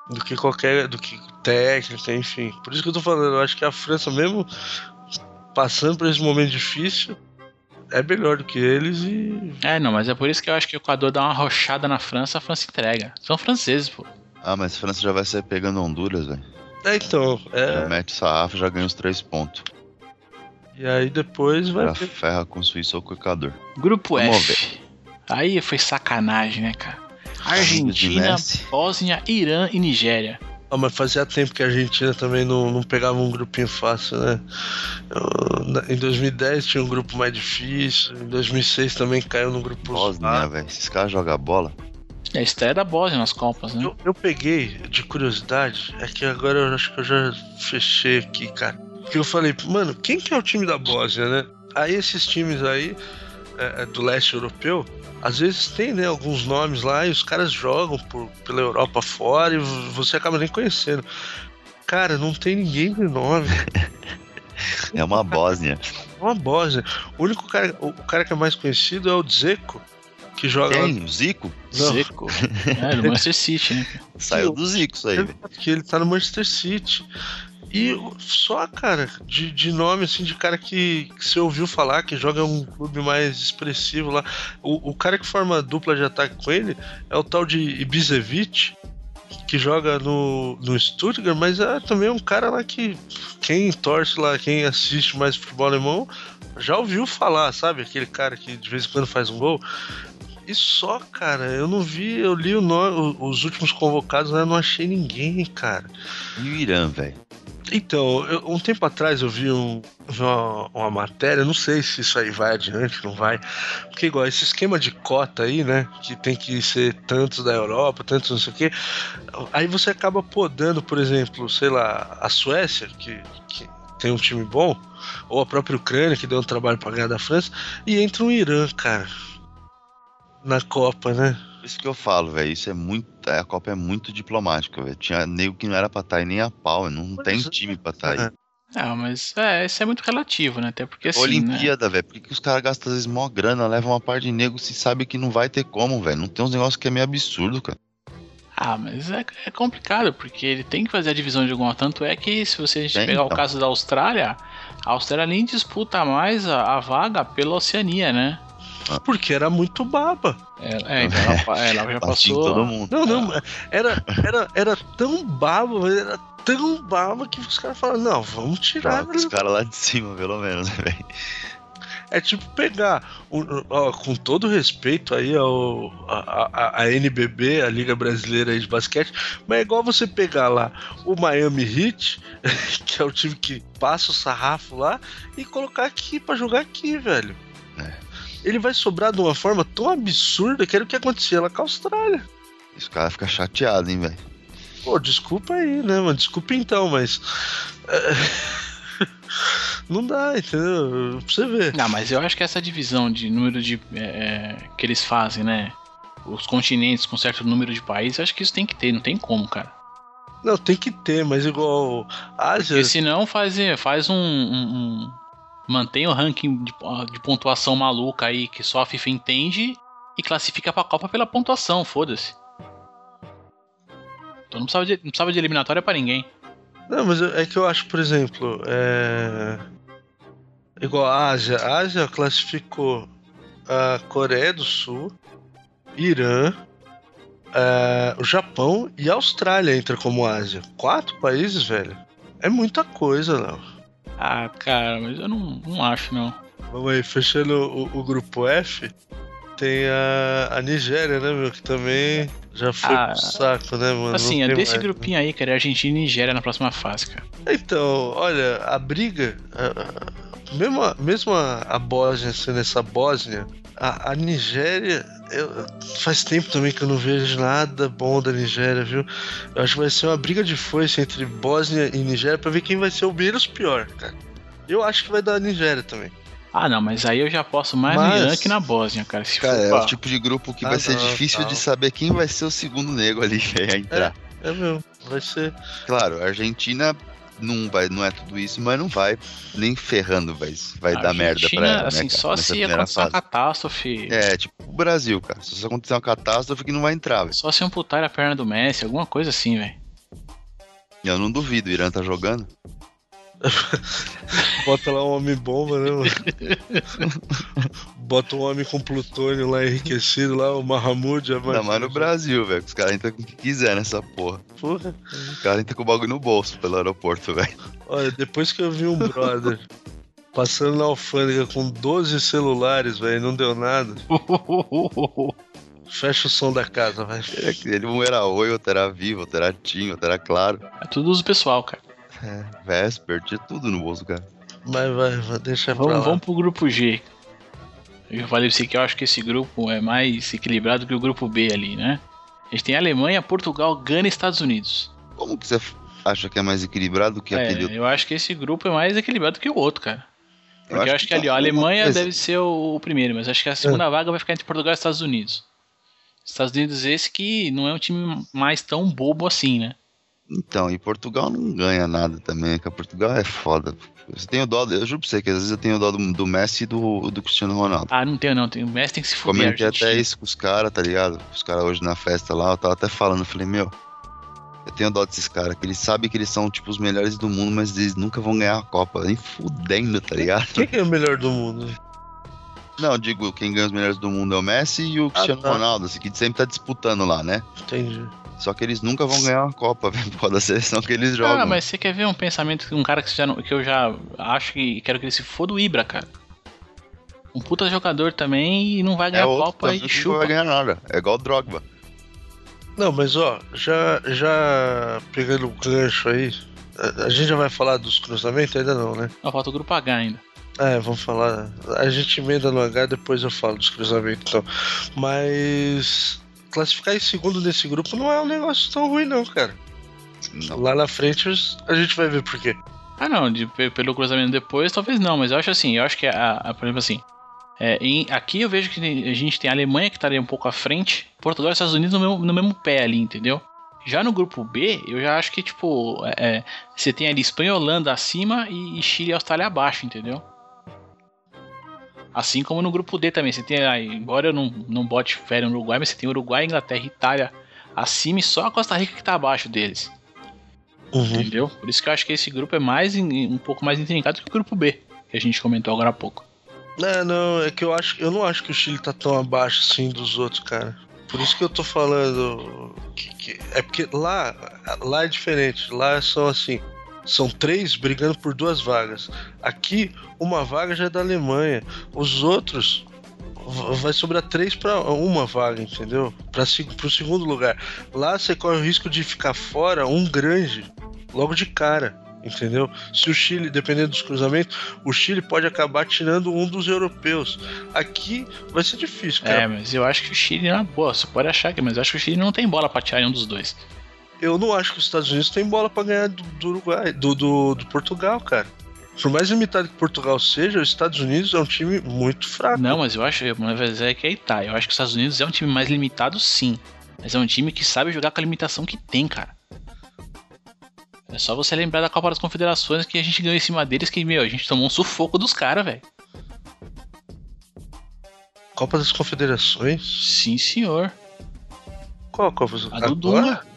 B: Do que qualquer. Do que técnica, enfim. Por isso que eu tô falando, eu acho que a França, mesmo passando por esse momento difícil, é melhor do que eles e.
A: É, não, mas é por isso que eu acho que o Equador dá uma rochada na França, a França entrega. São franceses, pô.
C: Ah, mas a França já vai sair pegando Honduras, velho.
B: É, então.
C: Já
B: É,
C: mete sarrafo já ganha os três pontos.
B: e aí depois vai
C: Já
B: ter.
C: ferra com Suíça ou com Equador.
A: Grupo
C: Vamos
A: F. Aí foi sacanagem, né, cara? Argentina. Bósnia, Irã e Nigéria.
B: Ah, mas fazia tempo que a Argentina também não, não pegava um grupinho fácil, né? Eu- em 2010 tinha um grupo mais difícil, em 2006 também caiu no grupo
C: Bósnia, velho. Esses caras jogam bola.
A: É a estreia da Bósnia nas Copas, né?
B: Eu, eu peguei, de curiosidade, é que agora eu acho que eu já fechei aqui, cara. Porque eu falei, mano, quem que é o time da Bósnia, né? Aí esses times aí, é, é, do leste europeu, às vezes tem, né, alguns nomes lá e os caras jogam por, pela Europa fora e você acaba nem conhecendo. Cara, não tem ninguém de nome.
C: É uma Bósnia.
B: É uma Bósnia. O único cara, o cara que é mais conhecido é o Dzeko, que joga lá.
C: Quem? O Zico?
A: Zico. É, do Manchester City, né?
C: Saiu do Zico isso aí, velho.
B: que ele tá no Manchester City. E só, cara, de, de nome, assim, de cara que, que você ouviu falar, que joga um clube mais expressivo lá. O, o cara que forma dupla de ataque com ele é o tal de Ibisevic, que joga no, no Stuttgart, mas é também um cara lá que quem torce lá, quem assiste mais futebol alemão, já ouviu falar, sabe? Aquele cara que de vez em quando faz um gol. E só, cara, eu não vi, eu li o nome, os últimos convocados, né? Eu não achei ninguém, cara.
C: E o Irã, velho?
B: Então, eu, um tempo atrás eu vi um, uma, uma, matéria, não sei se isso aí vai adiante, não vai. Porque, igual, esse esquema de cota aí, né? Que tem que ser tantos da Europa, tantos não sei o quê. Aí você acaba podando, por exemplo, sei lá, a Suécia, que, que tem um time bom, ou a própria Ucrânia, que deu um trabalho pra ganhar da França, e entra um Irã, cara na Copa, né?
C: Isso que eu falo, velho. Isso é muito. A Copa é muito diplomática, velho. Tinha nego que não era pra estar tá aí nem a pau, não pois tem é. time pra estar tá aí.
A: Não, mas é, isso é muito relativo, né? Até porque assim.
C: Olimpíada,
A: né?
C: velho. Por que, os caras gastam às vezes mó grana, levam uma parte de nego se sabe que não vai ter como, velho? Não tem uns negócios que é meio absurdo, cara.
A: Ah, mas é, é, complicado, porque ele tem que fazer a divisão de alguma. Tanto é que, se você tem, pegar então. o caso da Austrália, a Austrália nem disputa mais a, a vaga pela Oceania, né?
B: Porque era muito baba.
A: É, é então ela, ela já passou.
C: Todo mundo.
B: Não, não, era, era, era tão baba, era tão baba que os caras falaram, não, vamos tirar.
C: os caras lá de cima, pelo menos, né, velho?
B: É tipo pegar, ó, com todo respeito aí ao, a, a, a, NBB, a Liga Brasileira de Basquete, mas é igual você pegar lá o Miami Heat, que é o time que passa o sarrafo lá, e colocar aqui para jogar aqui, velho. É ele vai sobrar de uma forma tão absurda que era o que acontecia lá com a Austrália.
C: Esse cara fica chateado, hein, velho.
B: Pô, desculpa aí, né, mano? Desculpa então, mas. É, não dá, entendeu? Pra você ver.
A: Não, mas eu acho que essa divisão de número de. É, é, que eles fazem, né? Os continentes com certo número de países, acho que isso tem que ter, não tem como, cara.
B: Não, tem que ter, mas igual. Ásia.
A: Porque senão faz, faz um, um, mantém o ranking de, de, pontuação maluca aí que só a FIFA entende e classifica pra Copa pela pontuação, foda-se. Então não precisava de, não precisava de eliminatória para ninguém.
B: Não, mas é que eu acho, por exemplo, é. Igual a Ásia. A Ásia classificou a Coreia do Sul, Irã, é, o Japão e a Austrália entra como Ásia. Quatro países, velho. É muita coisa, Léo.
A: Ah, cara, mas eu não, não acho, não.
B: Vamos aí, fechando o, o grupo F, tem a, a Nigéria, né, meu? Que também já foi ah, pro saco, né, mano?
A: Assim, é desse mais, grupinho né? aí, cara, é Argentina e Nigéria na próxima fase, cara.
B: Então, olha, a briga, a, a, mesmo, a, mesmo a, a Bósnia sendo essa Bósnia, a, a Nigéria, eu, faz tempo também que eu não vejo nada bom da Nigéria, viu? Eu acho que vai ser uma briga de foice entre Bósnia e Nigéria para ver quem vai ser o menos pior, cara. Eu acho que vai dar a Nigéria também.
A: Ah, não, mas aí eu já posso mais mas... no Irã que na Bósnia, cara.
C: Se cara, é o tipo de grupo que ah, vai ser não, difícil de saber quem vai ser o segundo nego ali que vai entrar.
B: É, é mesmo, vai ser.
C: Claro, a Argentina não, vai, não é tudo isso, mas não vai nem ferrando, vai, vai dar merda pra ela.
A: Né, assim, né, só se acontecer uma catástrofe.
C: É, tipo o Brasil, cara. Se acontecer uma catástrofe que não vai entrar, velho.
A: Só se amputar a perna do Messi, alguma coisa assim, velho.
C: Eu não duvido, o Irã tá jogando.
B: Bota lá um homem bomba, né, mano? Bota um homem com plutônio lá enriquecido, lá, o Mahamud.
C: Ainda mais no Brasil, velho. Os caras entram com o que quiser nessa porra. Porra. Os caras entram com o bagulho no bolso pelo aeroporto, velho.
B: Olha, depois que eu vi um brother passando na alfândega com 12 celulares, velho, não deu nada. Fecha o som da casa, vai.
C: Ele um era oi, outro era vivo, outro era tinho, outro era claro.
A: É tudo uso pessoal, cara.
C: É, Vesper, tinha tudo no bolso, cara.
B: Mas vai, vai deixa
A: vamos,
B: pra
A: lá. Vamos pro grupo G. Eu falei pra você que eu acho que esse grupo é mais equilibrado que o grupo B ali, né? A gente tem Alemanha, Portugal, Gana e Estados Unidos.
C: Como que você acha que é mais equilibrado que
A: é,
C: aquele outro?
A: Eu acho que esse grupo é mais equilibrado que o outro, cara. Porque eu acho, eu acho que, que ali, ó, a Alemanha deve ser o, o, primeiro, mas acho que a segunda é. vaga vai ficar entre Portugal e Estados Unidos. Estados Unidos esse que não é um time mais tão bobo assim, né?
C: Então, e Portugal não ganha nada também, porque Portugal é foda. Você tem o dó, eu juro pra você que às vezes eu tenho o dó do, do Messi e do, do Cristiano Ronaldo.
A: Ah, não tenho não, tem, o Messi tem que se fuder.
C: Comentei até isso com os caras, tá ligado? Os caras hoje na festa lá, eu tava até falando, eu falei, meu, eu tenho dó desses caras, que eles sabem que eles são, tipo, os melhores do mundo, mas eles nunca vão ganhar a Copa, nem fudendo, tá ligado?
B: Quem é o melhor do mundo?
C: Não, digo, quem ganha os melhores do mundo é o Messi e o ah, Cristiano ah, tá. Ronaldo, assim, que sempre tá disputando lá, né?
B: Entendi.
C: Só que eles nunca vão ganhar uma Copa, velho, por da seleção que eles jogam. Ah,
A: mas você quer ver um pensamento de um cara que, já, que eu já acho que quero que ele se foda o Ibra, cara. Um puta jogador também e não vai ganhar
C: é outro
A: Copa e
C: que não
A: chupa.
C: vai ganhar nada. É igual o Drogba.
B: Não, mas ó, já, já pegando o gancho aí, a, a gente já vai falar dos cruzamentos? Ainda não, né?
A: Não, falta o grupo H ainda.
B: É, vamos falar. A gente emenda no H, depois eu falo dos cruzamentos. Então. Mas classificar em segundo nesse grupo não é um negócio tão ruim, não, cara.
C: Não.
B: Lá na frente a gente vai ver por quê.
A: Ah, não, de- pe- pelo cruzamento depois, talvez não, mas eu acho assim, eu acho que, a, a- por exemplo, assim, é, em- aqui eu vejo que a gente tem a Alemanha que estaria um pouco à frente, Portugal e Estados Unidos no mesmo, no mesmo pé ali, entendeu? Já no grupo B, eu já acho que, tipo, é, é, você tem ali Espanha e Holanda acima e, e Chile e Austrália abaixo, entendeu? Assim como no grupo D também, você tem, aí, embora eu não, não bote fé no Uruguai, mas você tem Uruguai, Inglaterra Itália acima e só a Costa Rica que tá abaixo deles.
B: Uhum.
A: Entendeu? Por isso que eu acho que esse grupo é mais um pouco mais intrincado que o grupo B, que a gente comentou agora há pouco.
B: Não, não, é que eu acho, eu não acho que o Chile tá tão abaixo assim dos outros, cara. Por isso que eu tô falando que, que- é porque lá, lá é diferente. Lá são assim, são três brigando por duas vagas. Aqui uma vaga já é da Alemanha. Os outros vai sobrar três para uma vaga, entendeu? Para o segundo lugar. Lá você corre o risco de ficar fora um grande logo de cara. Entendeu? Se o Chile, dependendo dos cruzamentos, o Chile pode acabar tirando um dos europeus. Aqui vai ser difícil, cara.
A: É, mas eu acho que o Chile, na boa, você pode achar que, mas eu acho que o Chile não tem bola pra tirar nenhum dos dois.
B: Eu não acho que os Estados Unidos têm bola pra ganhar do, do Uruguai, do, do, do Portugal, cara. Por mais limitado que Portugal seja, os Estados Unidos é um time muito fraco.
A: Não, mas eu acho, mas é que aí tá. Eu acho que os Estados Unidos é um time mais limitado, sim. Mas é um time que sabe jogar com a limitação que tem, cara. É só você lembrar da Copa das Confederações que a gente ganhou em cima deles, que, meu, a gente tomou um sufoco dos caras, velho.
B: Copa das Confederações?
A: Sim, senhor.
B: Qual a Copa das
A: A do? Dunga.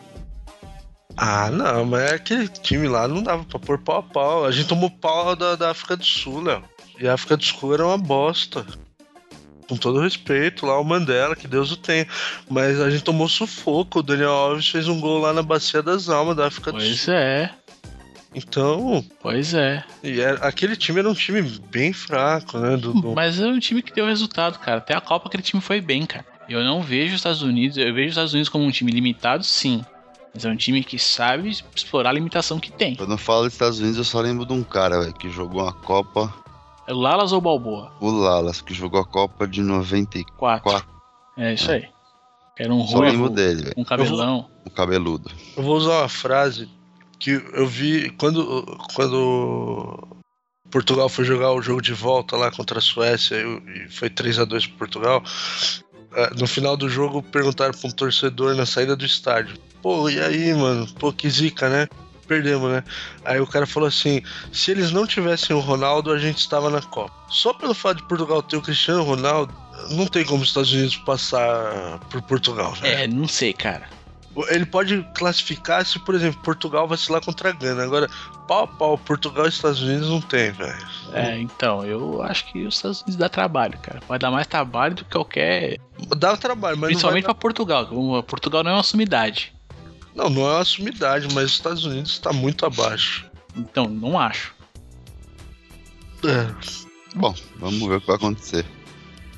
B: Ah, não, mas aquele time lá não dava pra pôr pau a pau. A gente tomou pau da, da África do Sul, Léo. E a África do Sul era uma bosta. Com todo respeito, lá o Mandela, que Deus o tenha. Mas a gente tomou sufoco. O Daniel Alves fez um gol lá na Bacia das Almas da África do
A: Pois
B: Sul.
A: é,
B: Então,
A: pois é.
B: e era- aquele time era um time bem fraco, né? Do, do-
A: Mas é um time que deu resultado, cara. Até a Copa aquele time foi bem, cara. Eu não vejo os Estados Unidos, eu vejo os Estados Unidos como um time limitado, sim. Mas é um time que sabe explorar a limitação que tem.
C: Quando eu falo dos Estados Unidos, eu só lembro de um cara, velho, que jogou uma Copa,
A: É o Lalas ou Balboa?
C: o Lalas, que jogou a Copa de 94.
A: Quatro. É isso aí. Era um
C: Só lembro
A: ruivo,
C: dele, velho.
A: um cabelão.
C: O cabeludo.
B: Eu vou usar uma frase que eu vi quando, quando Portugal foi jogar o jogo de volta lá contra a Suécia e foi 3 a 2 para Portugal. ah, No final do jogo perguntaram para um torcedor na saída do estádio: Pô, e aí, mano? Pô, que zica, né? Perdemos, né? Aí o cara falou assim: se eles não tivessem o Ronaldo, a gente estava na Copa. Só pelo fato de Portugal ter o Cristiano Ronaldo, não tem como os Estados Unidos passar por Portugal, né?
A: É, não sei, cara.
B: Ele pode classificar se, por exemplo, Portugal vacilar contra a Gana. Agora, pau a pau, Portugal e Estados Unidos não tem, velho.
A: É, então, eu acho que os Estados Unidos dá trabalho, cara. Pode dar mais trabalho do que qualquer.
B: Dá trabalho, mas
A: Principalmente
B: não,
A: pra Portugal. Portugal não é uma sumidade.
B: Não, não é uma sumidade, mas os Estados Unidos está muito abaixo.
A: Então, não acho.
B: É.
C: Bom, vamos ver o que vai acontecer.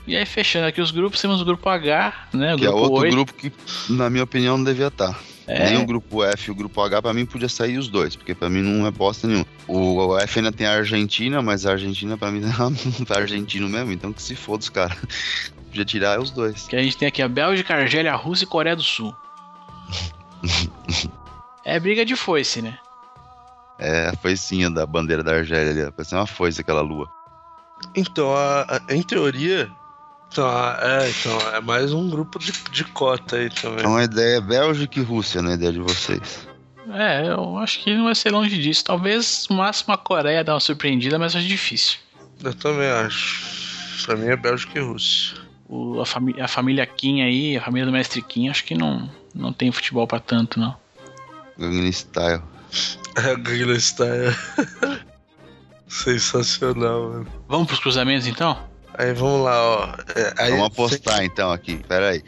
A: E aí, fechando aqui os grupos, temos o grupo H, né? O
C: Que é
A: grupo
C: outro
A: 8.
C: grupo que, na minha opinião, não devia estar.
A: É.
C: Nem o grupo F e o grupo H, pra mim, podia sair os dois, porque pra mim não é bosta nenhuma. O F ainda tem a Argentina, mas a Argentina pra mim é argentino mesmo, então que se foda os caras. Podia tirar os dois.
A: Que a gente tem aqui a Bélgica, Argélia, a Rússia e Coreia do Sul. é briga de foice, né?
C: É a foicinha da bandeira da Argélia ali, parece uma foice aquela lua.
B: Então, a- a- em teoria. Então, a- é, então, é mais um grupo de, de cota aí também.
C: Então a ideia é Bélgica e Rússia, na ideia de vocês.
A: É, eu acho que não vai ser longe disso. Talvez no máximo a Coreia dá uma surpreendida, mas acho difícil.
B: Eu também acho. Pra mim é Bélgica e Rússia.
A: O- a, fami a família Kim aí, a família do mestre Kim, acho que não, não tem futebol pra tanto, não.
C: Gangnam Style.
B: É, Gangnam Style. Sensacional, mano.
A: Vamos pros cruzamentos então?
B: Aí vamos lá, ó. É, aí,
C: Vamos apostar então aqui, pera aí.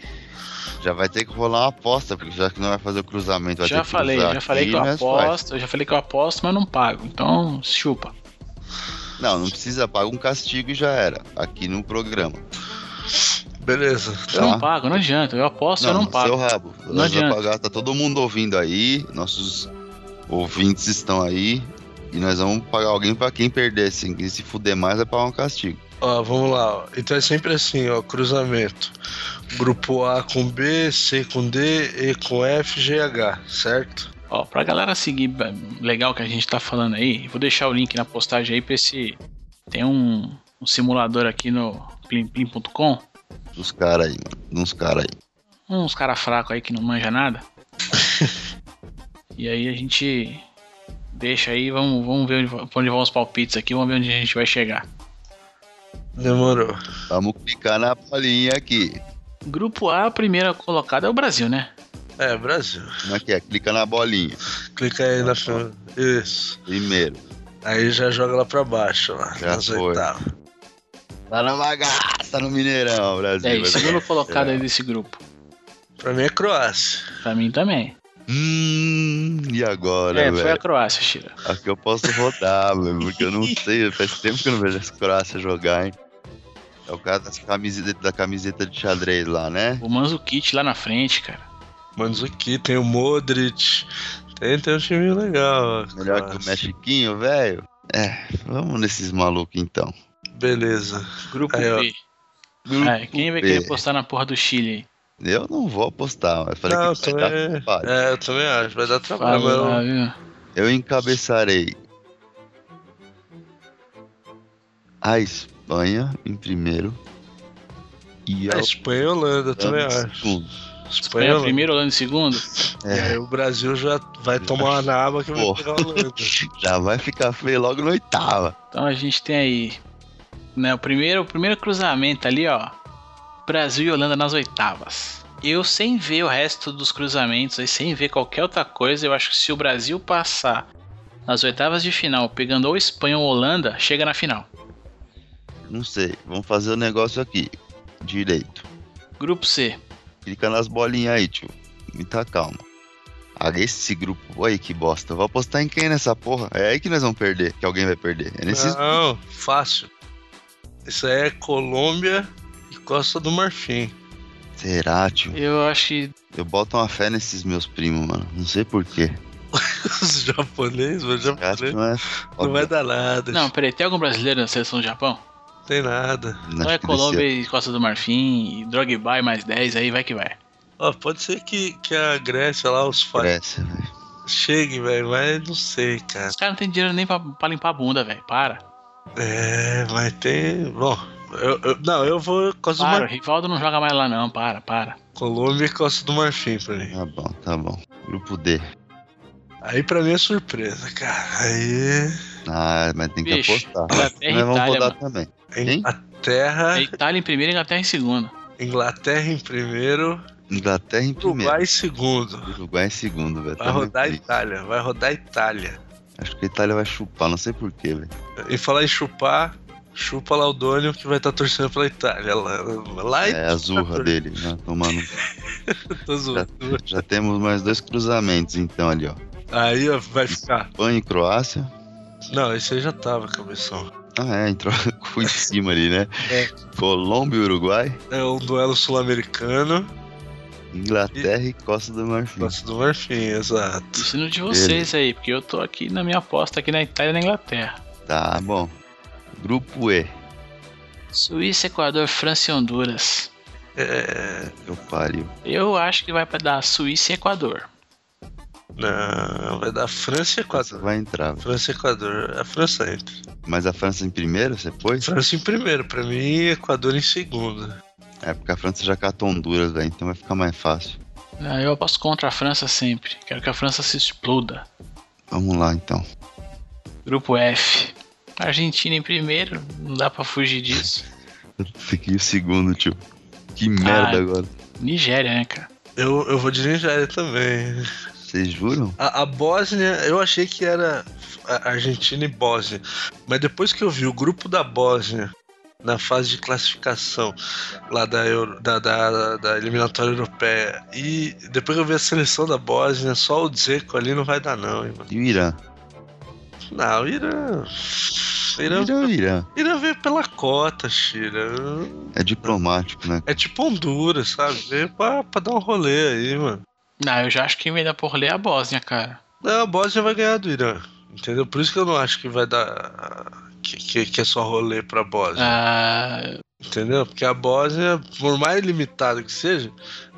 C: Já vai ter que rolar uma aposta, porque já que não vai fazer o cruzamento, vai
A: já
C: ter que
A: falei,
C: cruzar
A: já falei
C: aqui,
A: que eu
C: faz.
A: aposto, eu já falei que eu aposto, mas não pago. Então, chupa.
C: Não, não precisa, paga um castigo e já era. Aqui no programa.
B: Beleza.
A: Eu
C: Tá.
A: não pago, não adianta. Eu aposto, eu não
C: Seu
A: pago.
C: rabo.
A: Não
C: Nós vamos
A: adianta.
C: pagar, tá todo mundo ouvindo aí. Nossos ouvintes estão aí. E nós vamos pagar alguém pra quem perder, assim. Quem se fuder mais vai pagar um castigo.
B: Ó, vamos lá. ó. Então é sempre assim, ó, cruzamento. Grupo A com B, C com D, E com F, G, H, certo?
A: Ó, pra galera seguir ba- legal que a gente tá falando aí, vou deixar o link na postagem aí pra esse. Tem um, um simulador aqui no plim.plim.com.
C: Dos caras aí, mano. Uns caras aí.
A: Uns cara fraco aí que não manja nada. e aí a gente deixa aí, vamos, vamos ver onde, onde vão os palpites aqui, vamos ver onde a gente vai chegar.
B: Demorou.
C: Vamos clicar na bolinha aqui.
A: Grupo A, a primeira colocada é o Brasil, né?
B: É, Brasil.
C: Como é que é? Clica na bolinha.
B: Clica aí na. Isso.
C: Primeiro.
B: Aí já joga lá pra baixo, lá.
C: Já
B: nas
C: foi.
B: oitavas.
C: Tá na bagaça no Mineirão, Brasil.
A: É, e segundo colocado aí desse grupo.
B: Pra mim é Croácia.
A: Pra mim também.
C: Hum, e agora,
A: é, foi a
C: velho?
A: Croácia, Shira.
C: Aqui eu posso rodar, velho, porque eu não sei. Faz tempo que eu não vejo essa Croácia jogar, hein? É o cara das camiseta, da camiseta de xadrez lá, né?
A: O Manzukic lá na frente, cara.
B: Mandzuki, tem o Modric. Tem, tem um time legal.
C: Melhor que o
B: Croácia.
C: Mexiquinho, velho. É, vamos nesses malucos então.
B: Beleza.
A: Grupo
B: Aí.
A: B.
C: Grupo
A: É, quem vai
C: B.
A: querer postar na porra do Chile aí?
C: Eu não vou apostar, mas falei
B: Não,
C: que vai dar
B: também.
C: trabalho.
B: É, eu também acho. Vai dar trabalho.
A: Fala
B: eu-?
C: Eu encabeçarei a Espanha em primeiro e
B: A
C: a
B: Espanha e Holanda, eu também
C: Holanda em
B: acho.
C: segundo.
B: Espanha
A: Espanha primeiro, Holanda em segundo.
B: E aí o Brasil já vai tomar uma naba que vai pegar a Holanda.
C: Já vai ficar feio logo na oitava.
A: Então a gente tem aí. Né, o, primeiro, o primeiro cruzamento ali, ó. Brasil e Holanda nas oitavas. Eu sem ver o resto dos cruzamentos aí, sem ver qualquer outra coisa, eu acho que se o Brasil passar nas oitavas de final, pegando ou Espanha ou Holanda, chega na final.
C: Não sei, vamos fazer o negócio aqui. Direito.
A: Grupo C.
C: Clica nas bolinhas aí, tio. Muita calma. Ah, esse grupo, olha que bosta. Vou apostar em quem nessa porra? É aí que nós vamos perder, que alguém vai perder. É nesses.
B: Não, fácil. Isso aí é Colômbia e Costa do Marfim.
C: Será, tio?
A: Eu acho que.
C: Eu boto uma fé nesses meus primos, mano. Não sei porquê.
B: Os japoneses, japoneses.
C: não é.
B: Não vai dar nada.
A: Não, peraí, tem algum brasileiro na seleção do Japão?
B: tem nada.
A: Não é Colômbia e Costa do Marfim, e Drogba e mais 10, aí vai que vai.
B: Ó, pode ser que, que a Grécia lá, os
C: velho.
B: cheguem, velho, mas não sei, cara.
A: Os caras não tem dinheiro nem pra, pra limpar a bunda, velho. Para.
B: É, mas tem. Bom, eu, eu- não, eu vou Costa do
A: Para, o
B: Marfim.
A: Rivaldo não joga mais lá não, para, para.
B: Colômbia e Costa do Marfim pra mim.
C: Tá bom, tá bom. Grupo D.
B: Aí pra mim é surpresa, cara. Aí.
C: Ah, mas tem que
A: Bicho,
C: apostar.
A: Inglaterra
C: Nós vamos
A: Itália,
C: também.
B: Inglaterra,
A: É Itália em primeiro e Inglaterra em segundo.
B: Inglaterra em primeiro,
C: Inglaterra em primeiro.
B: Uruguai em segundo.
C: Uruguai em segundo, velho.
B: Vai
C: Tá
B: rodar a Itália, vai rodar a Itália.
C: Acho que a Itália vai chupar, não sei porquê, velho.
B: E falar em chupar, chupa lá o Dônio que vai estar torcendo pela Itália. Lá, lá
C: É a zurra dele, né? Tomando.
B: Tô zoando.
C: Já temos mais dois cruzamentos, então, ali, ó.
B: Aí ó, vai ficar.
C: Espanha e Croácia.
B: Não, esse aí já tava, cabeção.
C: Ah, é, entrou com em cima ali, né?
B: É.
C: Colômbia e Uruguai.
B: É um duelo sul-americano.
C: Inglaterra e Costa do Marfim.
B: Costa do Marfim, exato.
A: Ensino de vocês aí, porque eu tô aqui na minha aposta aqui na Itália e na Inglaterra.
C: Tá bom. Grupo E.
A: Suíça, Equador, França e Honduras.
B: É.
C: Eu pariu.
A: Eu acho que vai pra dar Suíça e Equador.
B: Não, vai dar França e Equador.
C: vai entrar.
B: França e Equador. A França entra.
C: Mas a França em primeiro, você pôs?
B: França em primeiro, pra mim, Equador em segundo.
C: É porque a França já catou Honduras, velho. Então vai ficar mais fácil.
A: Ah, Eu aposto contra a França sempre. Quero que a França se exploda.
C: Vamos lá, então.
A: Grupo F. Argentina em primeiro, não dá pra fugir disso.
C: Fiquei o segundo, tio. Que merda
A: Ah.
C: agora.
A: Nigéria, né, cara?
B: Eu, eu vou de Nigéria também.
C: Vocês juram?
B: A, a Bósnia, eu achei que era Argentina e Bósnia. Mas depois que eu vi o grupo da Bósnia na fase de classificação lá da, Euro- da, da, da eliminatória europeia e depois que eu vi a seleção da Bósnia, só o Dzeko ali não vai dar não, hein, mano.
C: E o Irã?
B: Não, o Irã. Irã,
C: Irã, Irã.
B: Irã veio pela cota, Shira.
C: É diplomático, né?
B: É tipo Honduras, sabe? Veio pra, pra dar um rolê aí, mano.
A: Não, eu já acho que quem vai dar por ler é a Bósnia, cara.
B: Não, a Bósnia vai ganhar do Irã. Entendeu? Por isso que eu não acho que vai dar. Que, que, que é só rolê pra Bósnia.
A: Ah,
B: Entendeu? Porque a Bósnia, por mais limitada que seja,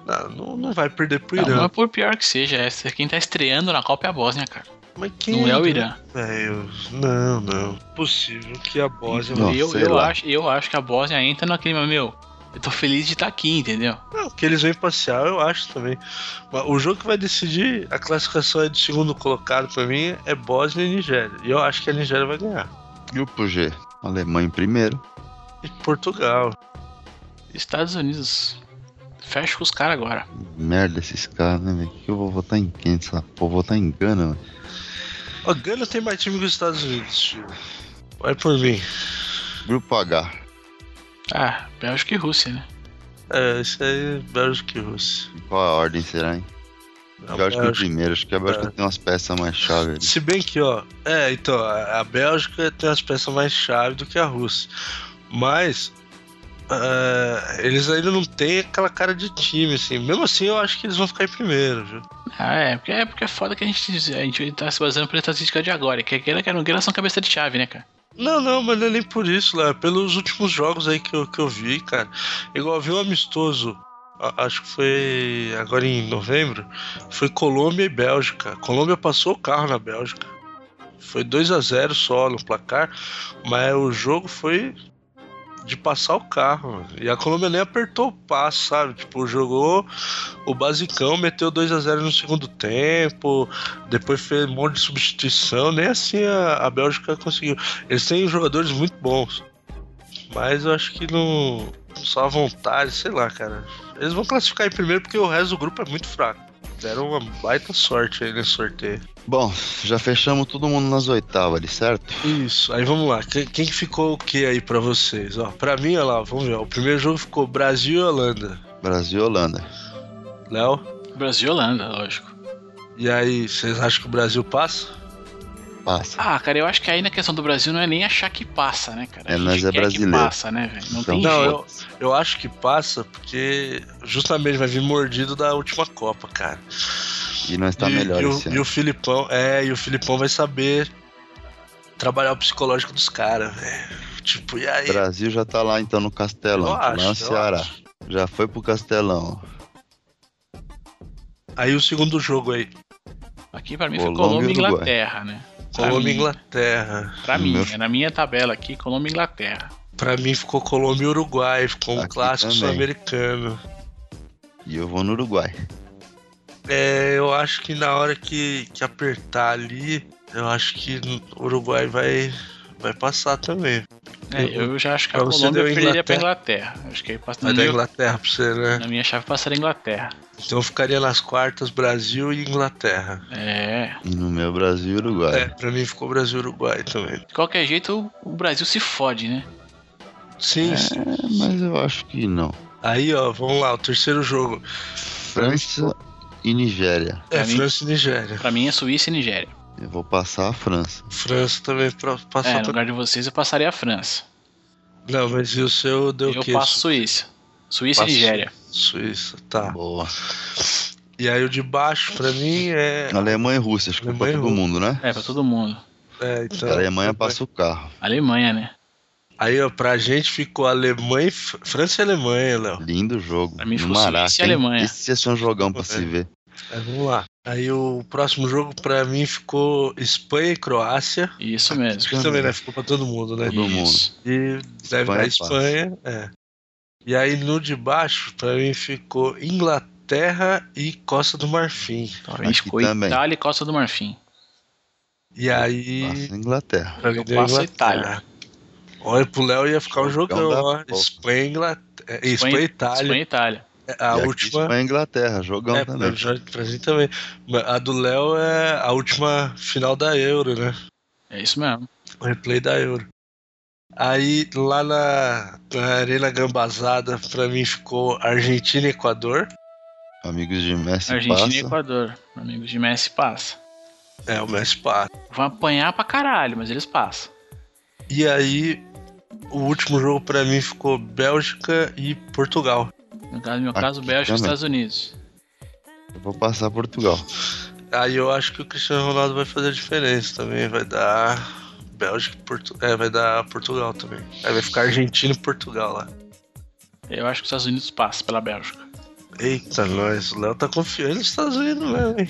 B: não, não, não vai perder pro
A: não,
B: Irã.
A: não é por pior que seja, essa quem tá estreando na Copa é a Bósnia, cara.
B: Mas quem
A: Não é o Irã.
B: Velho, não, não. Possível que a Bósnia.
C: Não,
A: eu,
C: sei
A: eu,
C: lá.
A: acho, eu acho que a Bósnia entra naquele, meu, eu tô feliz de estar aqui, entendeu?
B: Não, que eles vêm passear, eu acho também. Mas o jogo que vai decidir a classificação é de segundo colocado pra mim é Bósnia e Nigéria. E eu acho que a Nigéria vai ganhar.
C: Grupo G. Alemanha em primeiro.
B: E Portugal.
A: Estados Unidos. Fecha com os caras agora.
C: Merda esses caras, né, velho? Que eu vou votar em quem? Essa porra, vou votar em Gana.
B: A Gana tem mais time que os Estados Unidos, tio. Vai por mim.
C: Grupo H.
A: Ah, Bélgica e Rússia, né?
B: É, isso aí, Bélgica e Rússia.
C: Qual a ordem será, hein?
B: A
C: Bélgica em
B: Bélgica-
C: primeiro. Acho que a Bélgica
B: É.
C: tem umas peças mais chave ali.
B: Se bem que, ó, é, então, a Bélgica tem as peças mais chave do que a Rússia. Mas ah, eles ainda não têm aquela cara de time, assim. Mesmo assim, eu acho que eles vão ficar em primeiro, viu?
A: Ah, é, porque é, porque é foda que a gente, a gente tá se baseando pela estatística de agora. Que aquela que não são cabeça de chave, né, cara?
B: Não, não, mas não é nem por isso, lá. Pelos últimos jogos aí que eu, que eu vi, cara. Igual eu vi um amistoso, acho que foi agora em novembro, foi Colômbia e Bélgica. Colômbia passou o carro na Bélgica. Foi 2 a 0 só no placar, mas o jogo foi de passar o carro. E a Colômbia nem apertou o passo, sabe? Tipo, jogou o basicão, meteu 2 a 0 no segundo tempo, depois fez um monte de substituição, nem assim a, a Bélgica conseguiu. Eles têm jogadores muito bons. Mas eu acho que não. Só a vontade, sei lá, cara. Eles vão classificar em primeiro porque o resto do grupo é muito fraco. Deram uma baita sorte aí nesse sorteio.
C: Bom, já fechamos todo mundo nas oitavas ali, certo?
B: Isso, aí vamos lá. Quem, quem que ficou o que aí pra vocês? Ó, pra mim, olha lá, vamos ver. O primeiro jogo ficou Brasil e Holanda.
C: Brasil e Holanda.
B: Léo?
A: Brasil e Holanda, lógico.
B: E aí, vocês acham que o Brasil passa?
C: Passa.
A: Ah, cara, eu acho que aí na questão do Brasil não é nem achar que passa, né, cara?
C: É,
A: A gente
C: nós é
A: quer
C: brasileiro.
A: Que passa, né, velho? Não
C: Então,
A: tem
B: Não,
A: jeito.
B: eu, eu acho que passa porque justamente vai vir mordido da última Copa, cara.
C: E nós tá
B: e,
C: melhor
B: e o,
C: esse
B: e
C: ano.
B: o Filipão, é, e o Filipão vai saber trabalhar o psicológico dos caras, velho. Tipo, e aí?
C: O Brasil já tá lá então no Castelão, lá
B: acho,
C: no
B: eu
C: Ceará.
B: acho.
C: Já foi pro Castelão.
B: Aí o segundo jogo aí,
A: Aqui pra mim foi
C: Colômbia e
A: Colômbia e
C: Uruguai.
A: Inglaterra, né?
B: Colômbia e Inglaterra.
A: Pra mim, é na minha tabela aqui, Colômbia e Inglaterra.
B: Pra mim ficou Colômbia e Uruguai, ficou um
C: Aqui
B: clássico sul-americano.
C: E eu vou no Uruguai.
B: É, eu acho que na hora que, que apertar ali, eu acho que o Uruguai vai, vai passar também.
A: É, eu já acho que a
B: Pra
A: Colômbia
B: deu
A: perderia pra Inglaterra. Acho que aí passa
B: Vai
A: minha,
B: Inglaterra pra você, né?
A: na minha chave passaria a Inglaterra.
B: Então ficaria nas quartas Brasil e Inglaterra.
A: É.
C: E no meu Brasil e Uruguai.
B: É, pra mim ficou Brasil e Uruguai também.
A: De qualquer jeito, o Brasil se fode, né?
B: Sim, sim.
C: É, mas eu acho que não.
B: Aí, ó, vamos lá, o terceiro jogo.
C: França e Nigéria.
B: É
A: Pra mim-
B: França e Nigéria.
A: Pra mim é Suíça e Nigéria.
C: Eu vou passar a França.
B: França também pra
A: É,
B: passar
A: no
B: pra...
A: lugar de vocês eu passaria a França.
B: Não, mas e o seu deu o
A: eu
B: quê?
A: passo Suíça. Suíça
B: Passo-
A: e Nigéria.
B: Suíça, tá.
C: Boa.
B: E aí o de baixo, pra mim, é...
C: Alemanha e Rússia, acho que foi pra todo mundo, né?
A: É, pra todo mundo.
B: é então,
C: a Alemanha passa o carro.
A: Alemanha, né?
B: Aí, ó, pra gente ficou Alemanha e... Fr- França e Alemanha, Léo.
C: Lindo jogo.
A: Pra mim
C: no
A: foi
C: Maraca,
A: Suíça e? Alemanha.
C: Esse ia ser um jogão pra se ver.
B: É, vamos lá. Aí o próximo jogo pra mim ficou Espanha e Croácia.
A: Isso mesmo.
B: Que também, né? Ficou pra todo mundo, né?
C: Todo mundo.
A: Isso.
B: E deve
C: Espanha
B: dar Espanha, é. E aí no de baixo, pra mim ficou Inglaterra e Costa do Marfim.
A: Então, a gente
C: Aqui
A: ficou
C: também.
A: Itália e Costa do Marfim.
B: E aí.
C: Passa Inglaterra.
B: pra mim
A: eu
B: deu Inglaterra.
A: Itália.
B: Olha, pro Léo ia ficar um
C: Jogão
B: ó. Espanha e Inglaterra. Espanha e Itália.
A: Espanha e Itália.
B: A
C: e
B: última.
C: Espanha e Inglaterra, jogão
B: É,
C: também.
B: pra, pra gente também. A do Léo é a última final da Euro, né?
A: É isso mesmo.
B: O replay da Euro. Aí lá na, na Arena Gambazada, pra mim ficou Argentina e Equador.
C: Amigos de Messi
A: Argentina e
C: passa.
A: Equador. Amigos de Messi passa.
B: É, o Messi passa.
A: Vão apanhar pra caralho, mas eles passam.
B: E aí, o último jogo pra mim ficou Bélgica e Portugal.
A: No caso, no meu
C: Aqui
A: caso, Bélgica e. Estados Unidos.
C: Eu vou passar Portugal.
B: Aí eu acho que o Cristiano Ronaldo vai fazer a diferença também. Vai dar Bélgica e Portugal. É, vai dar Portugal também. Aí vai ficar Argentina e Portugal lá.
A: Eu acho que os Estados Unidos passam pela Bélgica.
B: Eita, nós. O Léo tá confiando nos Estados Unidos mesmo, hein?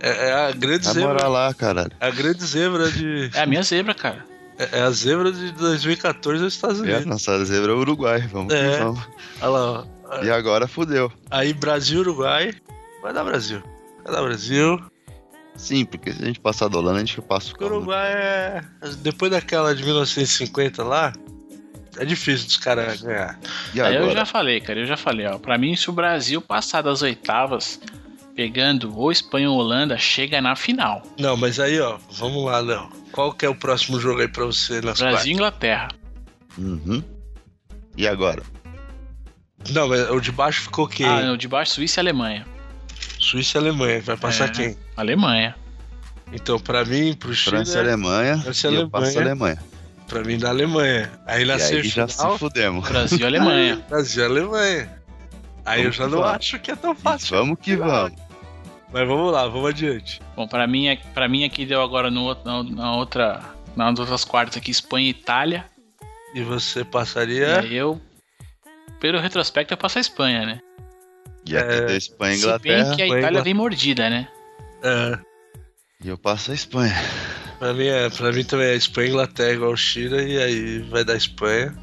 B: É, é a grande
C: Vai
B: zebra.
C: morar lá, caralho.
B: É a grande zebra de.
A: É a minha zebra, cara.
B: É é a zebra de 2014 dos Estados
C: É,
B: Unidos.
C: nossa zebra é o Uruguai. Vamos
B: É.
C: que vamos.
B: Olha lá, ó.
C: E agora fudeu.
B: Aí Brasil, Uruguai. Vai dar Brasil. Vai dar Brasil.
C: Sim, porque se a gente passar do Holanda, a gente passa o
B: Uruguai é. Depois daquela de 1950 lá, é difícil dos caras ganhar.
C: E
A: Aí eu já falei, cara, eu já falei, ó. Pra mim, se o Brasil passar das oitavas, pegando ou Espanha ou Holanda, chega na final.
B: Não, mas aí, ó, vamos lá, Léo. Qual que é o próximo jogo aí pra você nas
A: Brasil e Inglaterra.
C: Uhum. E agora?
B: Não, mas o de baixo ficou quem?
A: Ah, não, de baixo, Suíça e Alemanha.
B: Suíça e Alemanha. Vai passar
A: É.
B: quem?
A: Alemanha.
B: Então, pra mim, pro Chile,
C: França e Alemanha.
B: França e
C: e eu passo a
B: Alemanha.
C: Alemanha.
B: pra mim da Alemanha. Aí na
C: E aí já se
B: semifinal,
C: fudemos.
A: Brasil e Alemanha.
B: Brasil e Alemanha. Aí eu
C: Vamos
B: já
C: que
B: não
C: vamos.
B: acho que é tão fácil.
C: Vamos que vamos.
B: Mas vamos lá, vamos adiante.
A: Bom, pra mim, é- pra mim aqui deu agora no, na, na outra. Nas outras quartas aqui, Espanha e Itália.
B: E você
A: E
B: passaria.
A: aí eu. Pelo retrospecto, eu passo a Espanha, né?
C: E aqui
B: É,
C: deu Espanha e
A: Se bem
C: Inglaterra.
A: que a Itália
B: Inglaterra.
A: vem mordida, né?
B: É,
C: E eu passo a Espanha.
B: pra, mim é, pra mim também é Espanha e Inglaterra igual o Chile, e aí vai dar Espanha.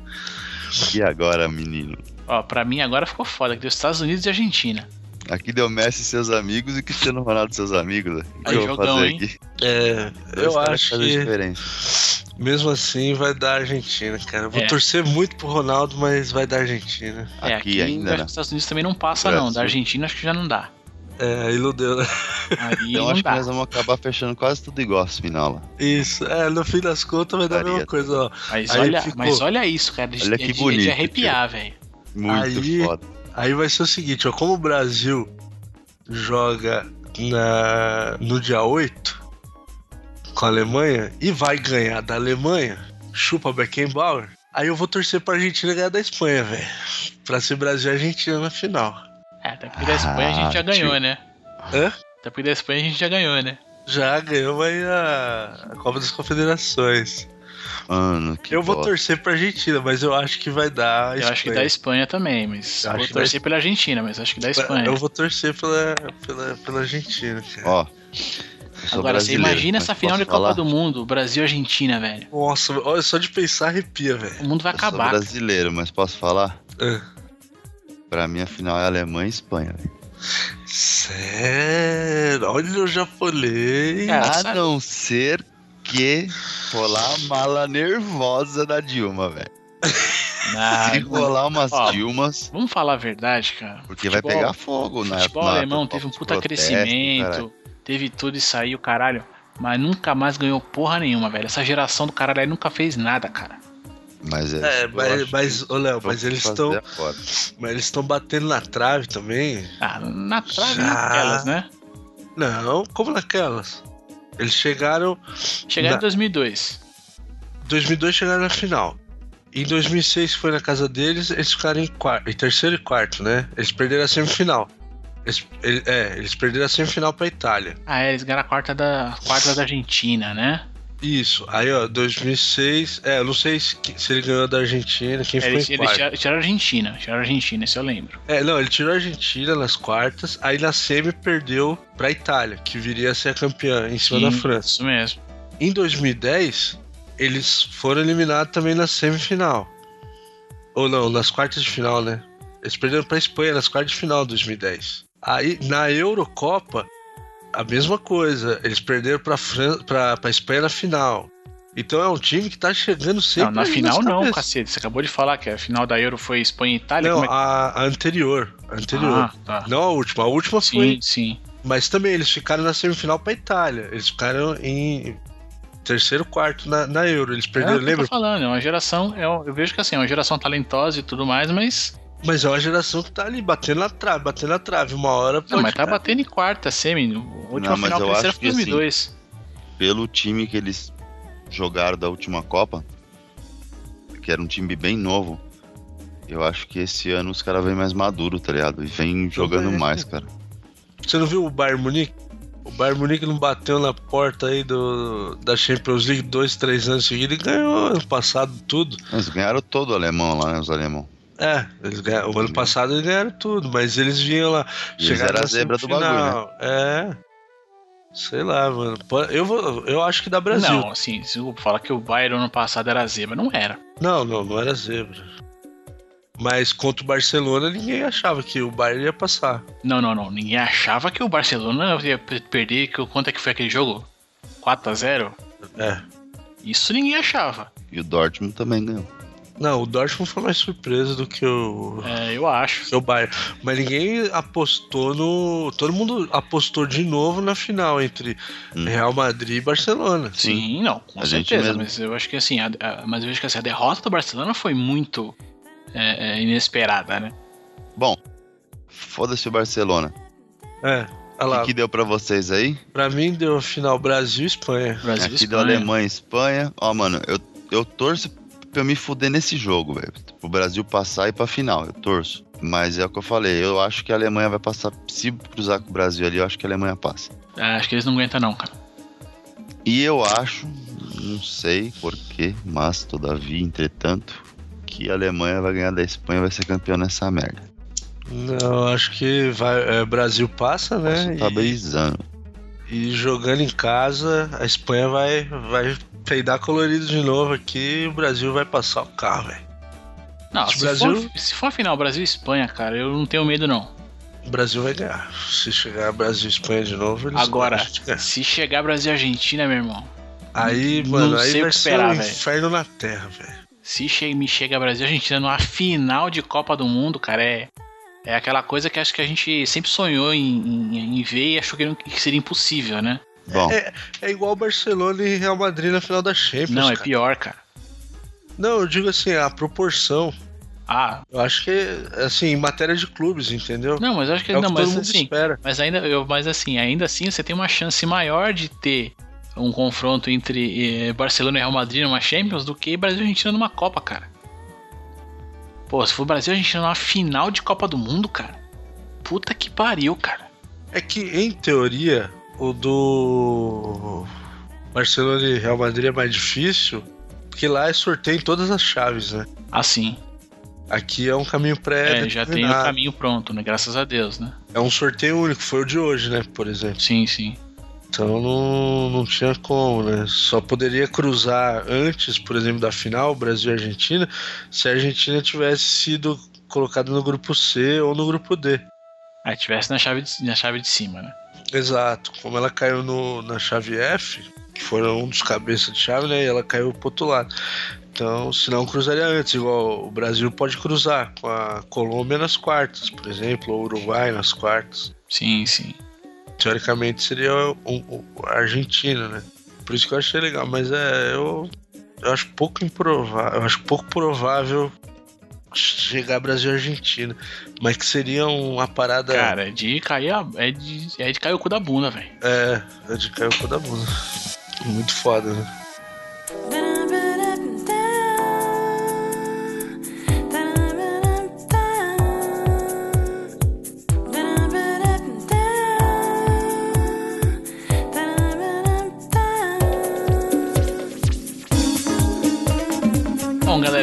C: E agora, menino?
A: Ó, pra mim agora ficou foda, que deu Estados Unidos e Argentina.
C: Aqui deu Messi e seus amigos e Cristiano Ronaldo e seus amigos. O que
A: Aí,
C: eu vou fazer
A: hein?
C: aqui?
B: É,
C: Dois
B: eu acho que
C: diferença.
B: mesmo assim vai dar Argentina, cara. Eu vou
A: É.
B: torcer muito pro Ronaldo, mas vai dar Argentina.
A: é,
C: Aqui
A: aqui
C: ainda,
A: eu acho
C: né?
A: que os Estados Unidos também não passa, não. Da Argentina acho que já não dá.
B: É, iludeu, né?
A: Aí
C: Então
A: não
C: acho que
A: dá.
C: nós vamos acabar fechando quase tudo igual esse final lá.
B: Isso, é, no fim das contas vai dar a mesma coisa, ó.
A: Mas
B: Aí
A: olha,
B: ficou-
A: mas olha isso, cara. de-
C: Olha
A: é
C: que
A: de, é de
C: bonito,
A: arrepiar, velho.
C: Muito
B: Aí-
C: foda.
B: Aí vai ser o seguinte, ó, como o Brasil joga na, no dia 8 com a Alemanha e vai ganhar da Alemanha, chupa Beckenbauer, aí eu vou torcer pra Argentina ganhar da Espanha, velho. Pra ser Brasil e Argentina na final.
A: É, até porque da Espanha a gente já
C: Ah,
A: ganhou,
C: tio.
A: né?
B: Hã?
A: Até porque da Espanha a gente já ganhou, né?
B: Já ganhou aí a, a Copa das Confederações.
C: Mano, que
B: eu vou
C: bosta.
B: torcer pra Argentina, mas eu acho que vai dar a
A: Eu acho que da Espanha também, mas
B: Eu
A: vou
B: da
A: torcer pela Argentina, mas acho que da Espanha.
B: Eu vou torcer pela, pela, pela Argentina, cara.
C: Ó. sou
A: Agora, você imagina essa final de
C: posso
A: Copa
C: falar?
A: do Mundo, Brasil e Argentina, velho.
B: Nossa, olha, só de pensar arrepia, velho.
A: O mundo vai
C: Eu sou
A: acabar.
C: brasileiro, mas posso falar?
B: Ah.
C: Pra mim a final é Alemanha e Espanha. velho.
B: Sério? Olha o japonês.
A: Cara,
C: A não ser que rolar a mala nervosa da Dilma, velho.
A: Ah,
C: Se rolar umas
A: Ó,
C: Dilmas,
A: Vamos falar a verdade, cara.
C: porque vai
A: Futebol-
C: pegar fogo na
A: O futebol
C: na-
A: alemão
C: na-
A: teve um puta
C: protestos,
A: crescimento,
C: caralho.
A: teve tudo isso aí, o caralho. Mas nunca mais ganhou porra nenhuma, velho. Essa geração do caralho aí nunca fez nada, cara.
C: Mas é,
B: É, mas, mas ô Léo, mas eles estão. Mas eles estão batendo na trave também.
A: Ah, na trave
B: Já.
A: naquelas, né?
B: Não, como naquelas. Eles chegaram.
A: Chegaram
B: Na-
A: em 2002.
B: Em 2002 chegaram na final. Em 2006, que foi na casa deles, eles ficaram em, quarto, em terceiro e quarto, né? Eles perderam a semifinal. Eles, ele- é, eles perderam a semifinal pra Itália.
A: Ah, é, eles ganharam a quarta da, quarta da Argentina, né?
B: Isso. Aí, ó, 2006. É, eu não sei se, se ele ganhou da Argentina, quem
A: É,
B: ficou
A: eles,
B: em quarto.
A: tiraram, tiraram a Argentina, tiraram a Argentina, isso eu lembro.
B: É, não, ele tirou a Argentina nas quartas, aí na semi perdeu pra Itália, que viria a ser a campeã em cima da
A: Sim,
B: França.
A: Isso mesmo.
B: Em 2010, eles foram eliminados também na semifinal. Ou não, nas quartas de final, né? Eles perderam pra Espanha nas quartas de final de 2010. Aí, na Eurocopa, a mesma coisa. Eles perderam pra, Fran... pra Espanha na final. Então é um time que tá chegando sempre.
A: não, na final não, cacete. Você acabou de falar que a final da Euro foi Espanha e Itália.
B: Não,
A: é que...
B: a, a anterior. A anterior.
A: Ah, tá.
B: Não a última. A última foi
A: Sim, sim.
B: Mas também eles ficaram na semifinal pra Itália. Eles ficaram em terceiro, quarto na, na Euro. Eles
A: É
B: perderam,
A: o que eu
B: lembra?
A: tô falando, é uma geração. é um- eu vejo que assim, é uma geração talentosa e tudo mais, mas.
B: Mas é uma geração que tá ali batendo na trave, batendo na trave. Uma hora pode.
A: Não, mas tá batendo em quarta, semi. A última
C: Não, mas
A: final
C: eu acho que, assim,
A: 2002.
C: pelo time que eles jogaram da última Copa, que era um time bem novo, eu acho que esse ano os caras vêm mais maduro, tá ligado? E vem jogando
B: bem.
C: mais, cara.
B: Você não viu o Bayern Munique? O Bayern Munique não bateu na porta aí do, da Champions League dois, três anos seguidos e ganhou ano passado tudo.
C: Eles ganharam todo o alemão lá, né? Os alemão.
B: É, eles ganharam, o ano passado eles ganharam tudo, mas eles vinham lá.
C: Eles
B: chegaram
C: a zebra do
B: semifinal. É. Sei lá, mano. Eu, vou, eu acho que dá Brasil.
A: Não, assim, se eu falar que o Bayern ano passado era zebra, não era.
B: Não, não, não era zebra. Mas contra o Barcelona, ninguém achava que o Bayern ia passar.
A: Não, não, não. Ninguém achava que o Barcelona ia perder. Que, quanto é que foi aquele jogo? 4 a 0
B: É.
A: Isso ninguém achava.
C: E o Dortmund também ganhou.
B: Não, o Dortmund foi mais surpresa do que o,
A: É, eu acho.
B: que o Bayern. Mas ninguém apostou no. Todo mundo apostou de novo na final entre
C: Hum.
B: Real Madrid e Barcelona.
A: Sim, não, com
C: A
A: certeza. Mas eu acho que assim, a, a- mas eu acho que assim, a derrota do Barcelona foi muito é, é, inesperada, né?
C: Bom, foda-se o Barcelona.
B: É. Olha
C: O
B: lá,
C: que, que deu pra vocês aí?
B: pra mim deu final Brasil e Espanha.
A: Brasil
C: Aqui
A: e
C: deu
A: Espanha.
C: Alemanha e Espanha. Ó, mano, eu, eu torço pra eu me fuder nesse jogo, velho. Pro Brasil passar e ir pra final, eu torço. Mas é o que eu falei, eu acho que a Alemanha vai passar. Se cruzar com o Brasil ali, eu acho que a Alemanha passa.
A: É, acho que eles não aguentam, não, cara.
C: E eu acho, não sei porquê, mas todavia, entretanto, que a Alemanha vai ganhar da Espanha e vai ser campeão nessa merda.
B: Não, acho que vai, é, Brasil passa, né?
C: Posso tá brisando.
B: E, jogando em casa, a Espanha vai, vai peidar colorido de novo aqui e o Brasil vai passar o carro, velho.
A: Não,
B: Se Brasil-
A: for, se for a final Brasil e Espanha, cara, eu não tenho medo, não.
B: O Brasil vai ganhar. Se chegar Brasil e Espanha de novo, eles
A: Agora, se chegar Brasil e Argentina, meu irmão.
B: Aí,
A: não
B: mano, aí
A: sei o
B: vai
A: que
B: ser
A: esperar,
B: um inferno na terra, velho.
A: Se che me chega Brasil e Argentina numa final de Copa do Mundo, cara, é. É aquela coisa que acho que a gente sempre sonhou em, em- em ver e achou que, não- que seria impossível, né?
C: Bom,
B: É igual Barcelona e Real Madrid na final da Champions.
A: Não, é
B: cara.
A: pior, cara.
B: Não, eu digo assim, a proporção.
A: Ah,
B: Eu acho que, assim, em matéria de clubes, entendeu?
A: não, mas eu acho que
B: é
A: não,
B: que
A: mas
B: todo mundo
A: assim,
B: espera.
A: mas ainda, eu, mas assim, ainda assim você tem uma chance maior de ter um confronto entre eh, Barcelona e Real Madrid numa Champions do que Brasil e Argentina numa Copa, cara. Pô, se for Brasil e Argentina numa final de Copa do Mundo, cara. Puta que pariu, cara.
B: É que, em teoria, o do Barcelona e Real Madrid é mais difícil, porque lá é sorteio em todas as chaves, né?
A: Assim,
B: Aqui é um caminho pré
A: é, já tem o caminho pronto, né? Graças a Deus, né?
B: É um sorteio único, foi o de hoje, né? Por exemplo.
A: Sim, sim.
B: Então não, não tinha como, né? Só poderia cruzar antes, por exemplo, da final, Brasil e Argentina, se a Argentina tivesse sido colocada no grupo C ou no grupo D.
A: Aí tivesse na chave de, na chave de cima, né?
B: Exato. Como ela caiu no, na chave F, que foram um dos cabeças de chave, né? E ela caiu pro outro lado. Então, se não cruzaria antes, igual o Brasil pode cruzar com a Colômbia nas quartas, por exemplo, ou o Uruguai nas quartas.
A: Sim, sim.
B: Teoricamente seria o, o- a Argentina, né? Por isso que eu achei legal, mas é. Eu, eu acho pouco improvável. Eu acho pouco provável chegar Brasil e Argentina. Mas que seria uma parada.
A: Cara, é de cair a, é de, é de cair o cu da bunda, velho.
B: É, é de cair o cu da bunda. Muito foda, né?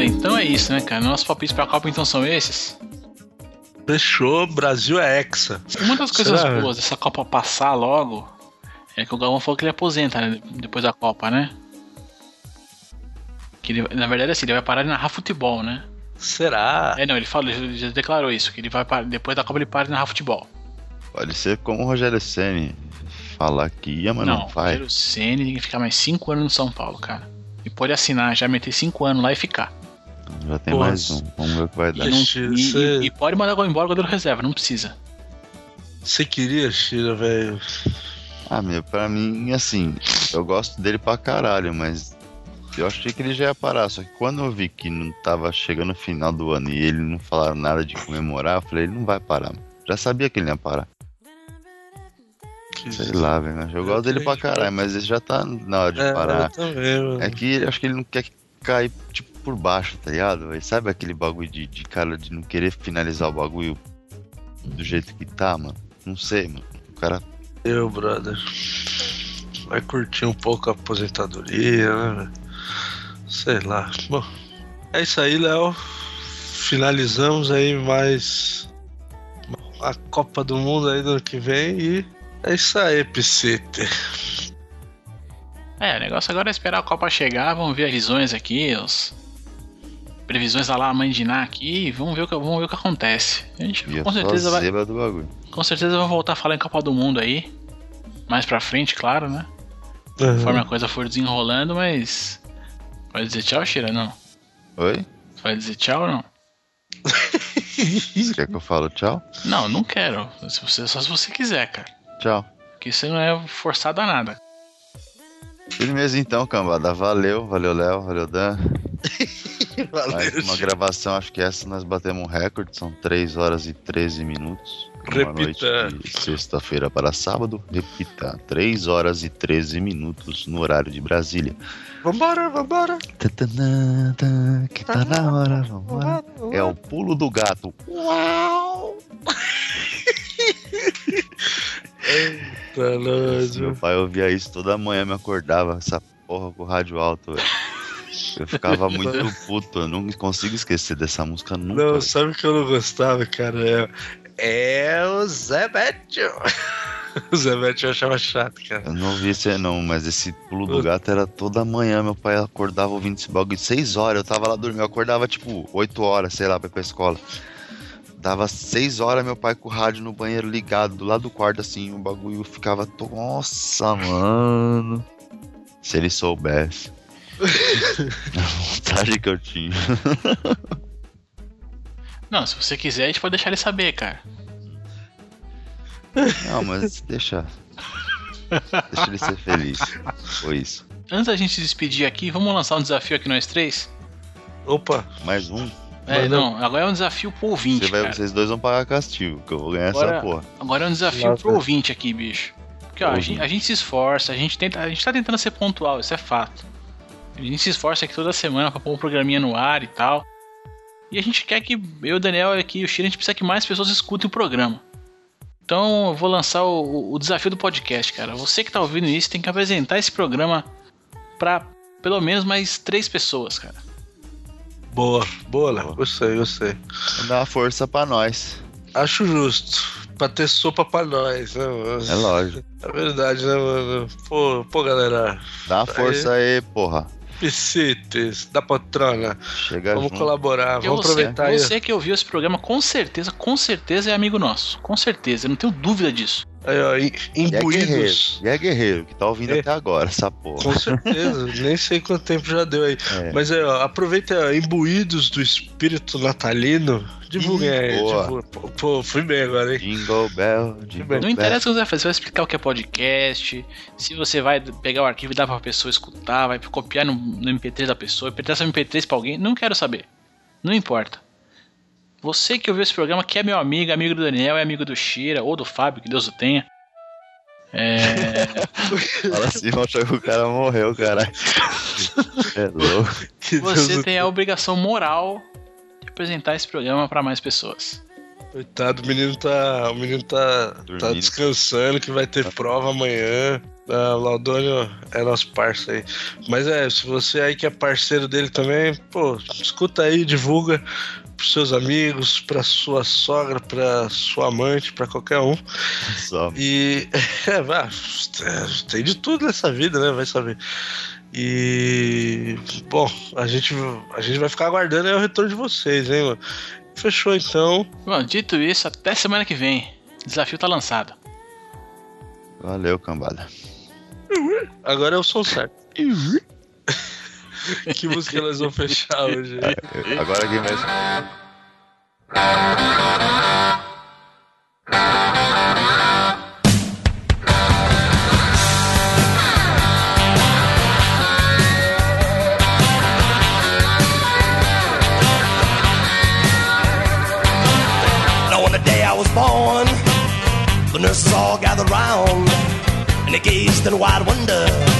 A: Galera, então é isso, né, cara? Nossos palpites pra Copa então são esses.
B: Fechou, Brasil é hexa.
A: Uma das coisas
B: Será?
A: boas dessa Copa passar logo é que o Galvão falou que ele aposenta, né? Depois da Copa, né? Que ele, na verdade, assim, ele vai parar de narrar futebol, né?
B: Será?
A: É, não, ele falou, ele já declarou isso, que ele vai parar, depois da Copa ele para de narrar futebol.
C: pode ser como o Rogério Senni falar que ia, mas não,
A: não, o
C: vai.
A: Rogério Ceni tem que ficar mais 5 anos no São Paulo, cara. E pode assinar, já meter 5 anos lá e ficar.
C: Já tem
B: Porra.
C: mais um. Vamos ver o que vai dar.
A: E, e-
B: você-
A: e- pode mandar embora o goleiro reserva, não precisa.
B: Você queria, Shira, velho?
C: Ah, meu, pra mim, assim, eu gosto dele pra caralho, mas eu achei que ele já ia parar. Só que quando eu vi que não tava chegando o final do ano e ele não falaram nada de comemorar, eu falei, ele não vai parar. Já sabia que ele ia parar.
B: que.
C: Sei lá, velho. Eu gosto dele pra caralho, mas ele já tá na hora de
B: É,
C: parar.
B: eu também, mano.
C: É que eu acho que ele não quer cair, tipo, por baixo, tá ligado? véi? Sabe aquele bagulho de, de cara de não querer finalizar o bagulho do jeito que tá, mano? Não sei, mano. O cara.
B: Eu, brother. Vai curtir um pouco a aposentadoria, né, velho? Sei lá. Bom, é isso aí, Léo. Finalizamos aí mais a Copa do Mundo aí do ano que vem e é isso aí, Piscite.
A: É, o negócio agora é esperar a Copa chegar, vamos ver as visões aqui, os previsões lá mãe de Ná aqui, e vamos ver o que vamos ver o que acontece. A gente
C: Ia
A: com certeza vai,
C: do bagulho.
A: com certeza vai voltar a falar em Copa do Mundo aí, mais pra frente, claro, né? Conforme a coisa for desenrolando, mas vai dizer tchau, Shira, não?
C: Oi?
A: Vai dizer tchau ou não?
C: Você quer que eu falo tchau?
A: Não, não quero. Se você, só se você quiser, cara.
C: Tchau.
A: Porque isso não é forçado a nada.
C: Firmeza então, cambada. Valeu, valeu, Léo, valeu, Dan.
B: Valeu,
C: Mais uma gravação, acho que essa nós batemos um recorde, são 3 horas e 13 minutos. Uma noite
B: Repita.
C: de sexta-feira para sábado. Repita, 3 horas e 13 minutos no horário de Brasília.
B: Vambora, vambora.
C: Tatanã, tá, Que tá na hora, vambora. É o pulo do gato.
B: Tá nós,
C: Meu pai ouvia isso toda manhã, me acordava, essa porra com o rádio alto, velho. Eu ficava muito puto, eu não consigo esquecer dessa música nunca.
B: Não, sabe o que eu não gostava, cara? É, é o Zé Bétio. O Zé Bétio eu achava chato, cara.
C: Eu não ouvi esse não, mas esse pulo do gato era toda manhã. Meu pai acordava ouvindo esse bagulho. Seis horas, eu tava lá dormindo. Eu acordava tipo 8 horas, sei lá, pra ir pra escola. Dava seis horas, meu pai com o rádio no banheiro ligado, do lado do quarto, assim, o bagulho ficava. Nossa, mano. Se ele soubesse. A vontade que eu tinha.
A: Não, se você quiser, a gente pode deixar ele saber, cara.
C: Não, mas deixa. Deixa ele ser feliz. Foi isso.
A: Antes da gente se despedir aqui, vamos lançar um desafio aqui nós três?
B: Opa,
C: Mais um.
A: É, não, agora é um desafio pro ouvinte,
C: Você vai-
A: cara.
C: vocês dois vão pagar castigo, que eu vou ganhar
A: Agora-
C: essa porra.
A: Agora é um desafio
B: Nossa.
A: pro ouvinte aqui, bicho. Porque ó, a gente, a gente se esforça, a gente, tenta, a gente tá tentando ser pontual, isso é fato. A gente se esforça aqui toda semana pra pôr um programinha no ar e tal. E a gente quer que eu, o Daniel aqui e o Shira, a gente precisa que mais pessoas escutem o programa. Então eu vou lançar o, o desafio do podcast, cara. Você que tá ouvindo isso tem que apresentar esse programa pra pelo menos mais três pessoas, cara.
B: Boa, boa, Léo. Gostei, gostei.
C: Vou dar uma força pra nós.
B: Acho justo. Pra ter sopa pra nós, né, mano?
C: É lógico.
B: É verdade, né, mano? Pô, pô galera.
C: Dá uma força aí, porra.
B: Piscites, da patrona.
C: Chega
B: Vamos
C: junto.
B: colaborar, vamos
A: você,
B: aproveitar aí.
A: você que ouviu esse programa, com certeza, com certeza é amigo nosso. Com certeza, eu não tenho dúvida disso.
B: Aí, ó, im-
C: E é guerreiro.
B: imbuídos.
C: E é guerreiro, que tá ouvindo
B: É.
C: até agora, essa porra.
B: Com certeza, nem sei quanto tempo já deu aí.
C: É.
B: Mas aí, ó, aproveita imbuídos do espírito natalino. Divulguem aí. divulga. Pô, fui bem agora, hein?
C: Jingle Bell, Jingle
B: Não
A: Não
C: Bell.
A: interessa o que você vai fazer, você vai explicar o que é podcast, se você vai pegar o arquivo e dar pra pessoa escutar, vai copiar no, no MP3 da pessoa, emprestar seu MP3 pra alguém, não quero saber. Não importa. Você que ouviu esse programa, que é meu amigo, amigo do Daniel, é amigo do Shira ou do Fábio, que Deus o tenha. É,
C: Fala assim, achar que o cara morreu, caralho. É louco.
B: Que
A: você
B: Deus
A: tem a obrigação moral de apresentar esse programa pra mais pessoas.
B: Coitado, o menino tá. O menino tá, tá descansando, que vai ter prova amanhã. Ah, o Laudônio é nosso parceiro aí. Mas é, se você aí que é parceiro dele também, pô, escuta aí, divulga pros seus amigos, pra sua sogra, pra sua amante, pra qualquer um.
C: Só.
B: E é, vá, tem de tudo nessa vida, né? Vai saber. E bom, a gente, a gente vai ficar aguardando aí o retorno de vocês, hein, mano? Fechou então.
A: Bom, dito isso, até semana que vem. O desafio tá lançado.
C: Valeu, cambada.
B: Agora é o som certo. que música nós vamos fechar hoje? aí?
C: Agora quem vai.
D: Now on the day I was born, The nurses all gathered round and they gazed in wide wonder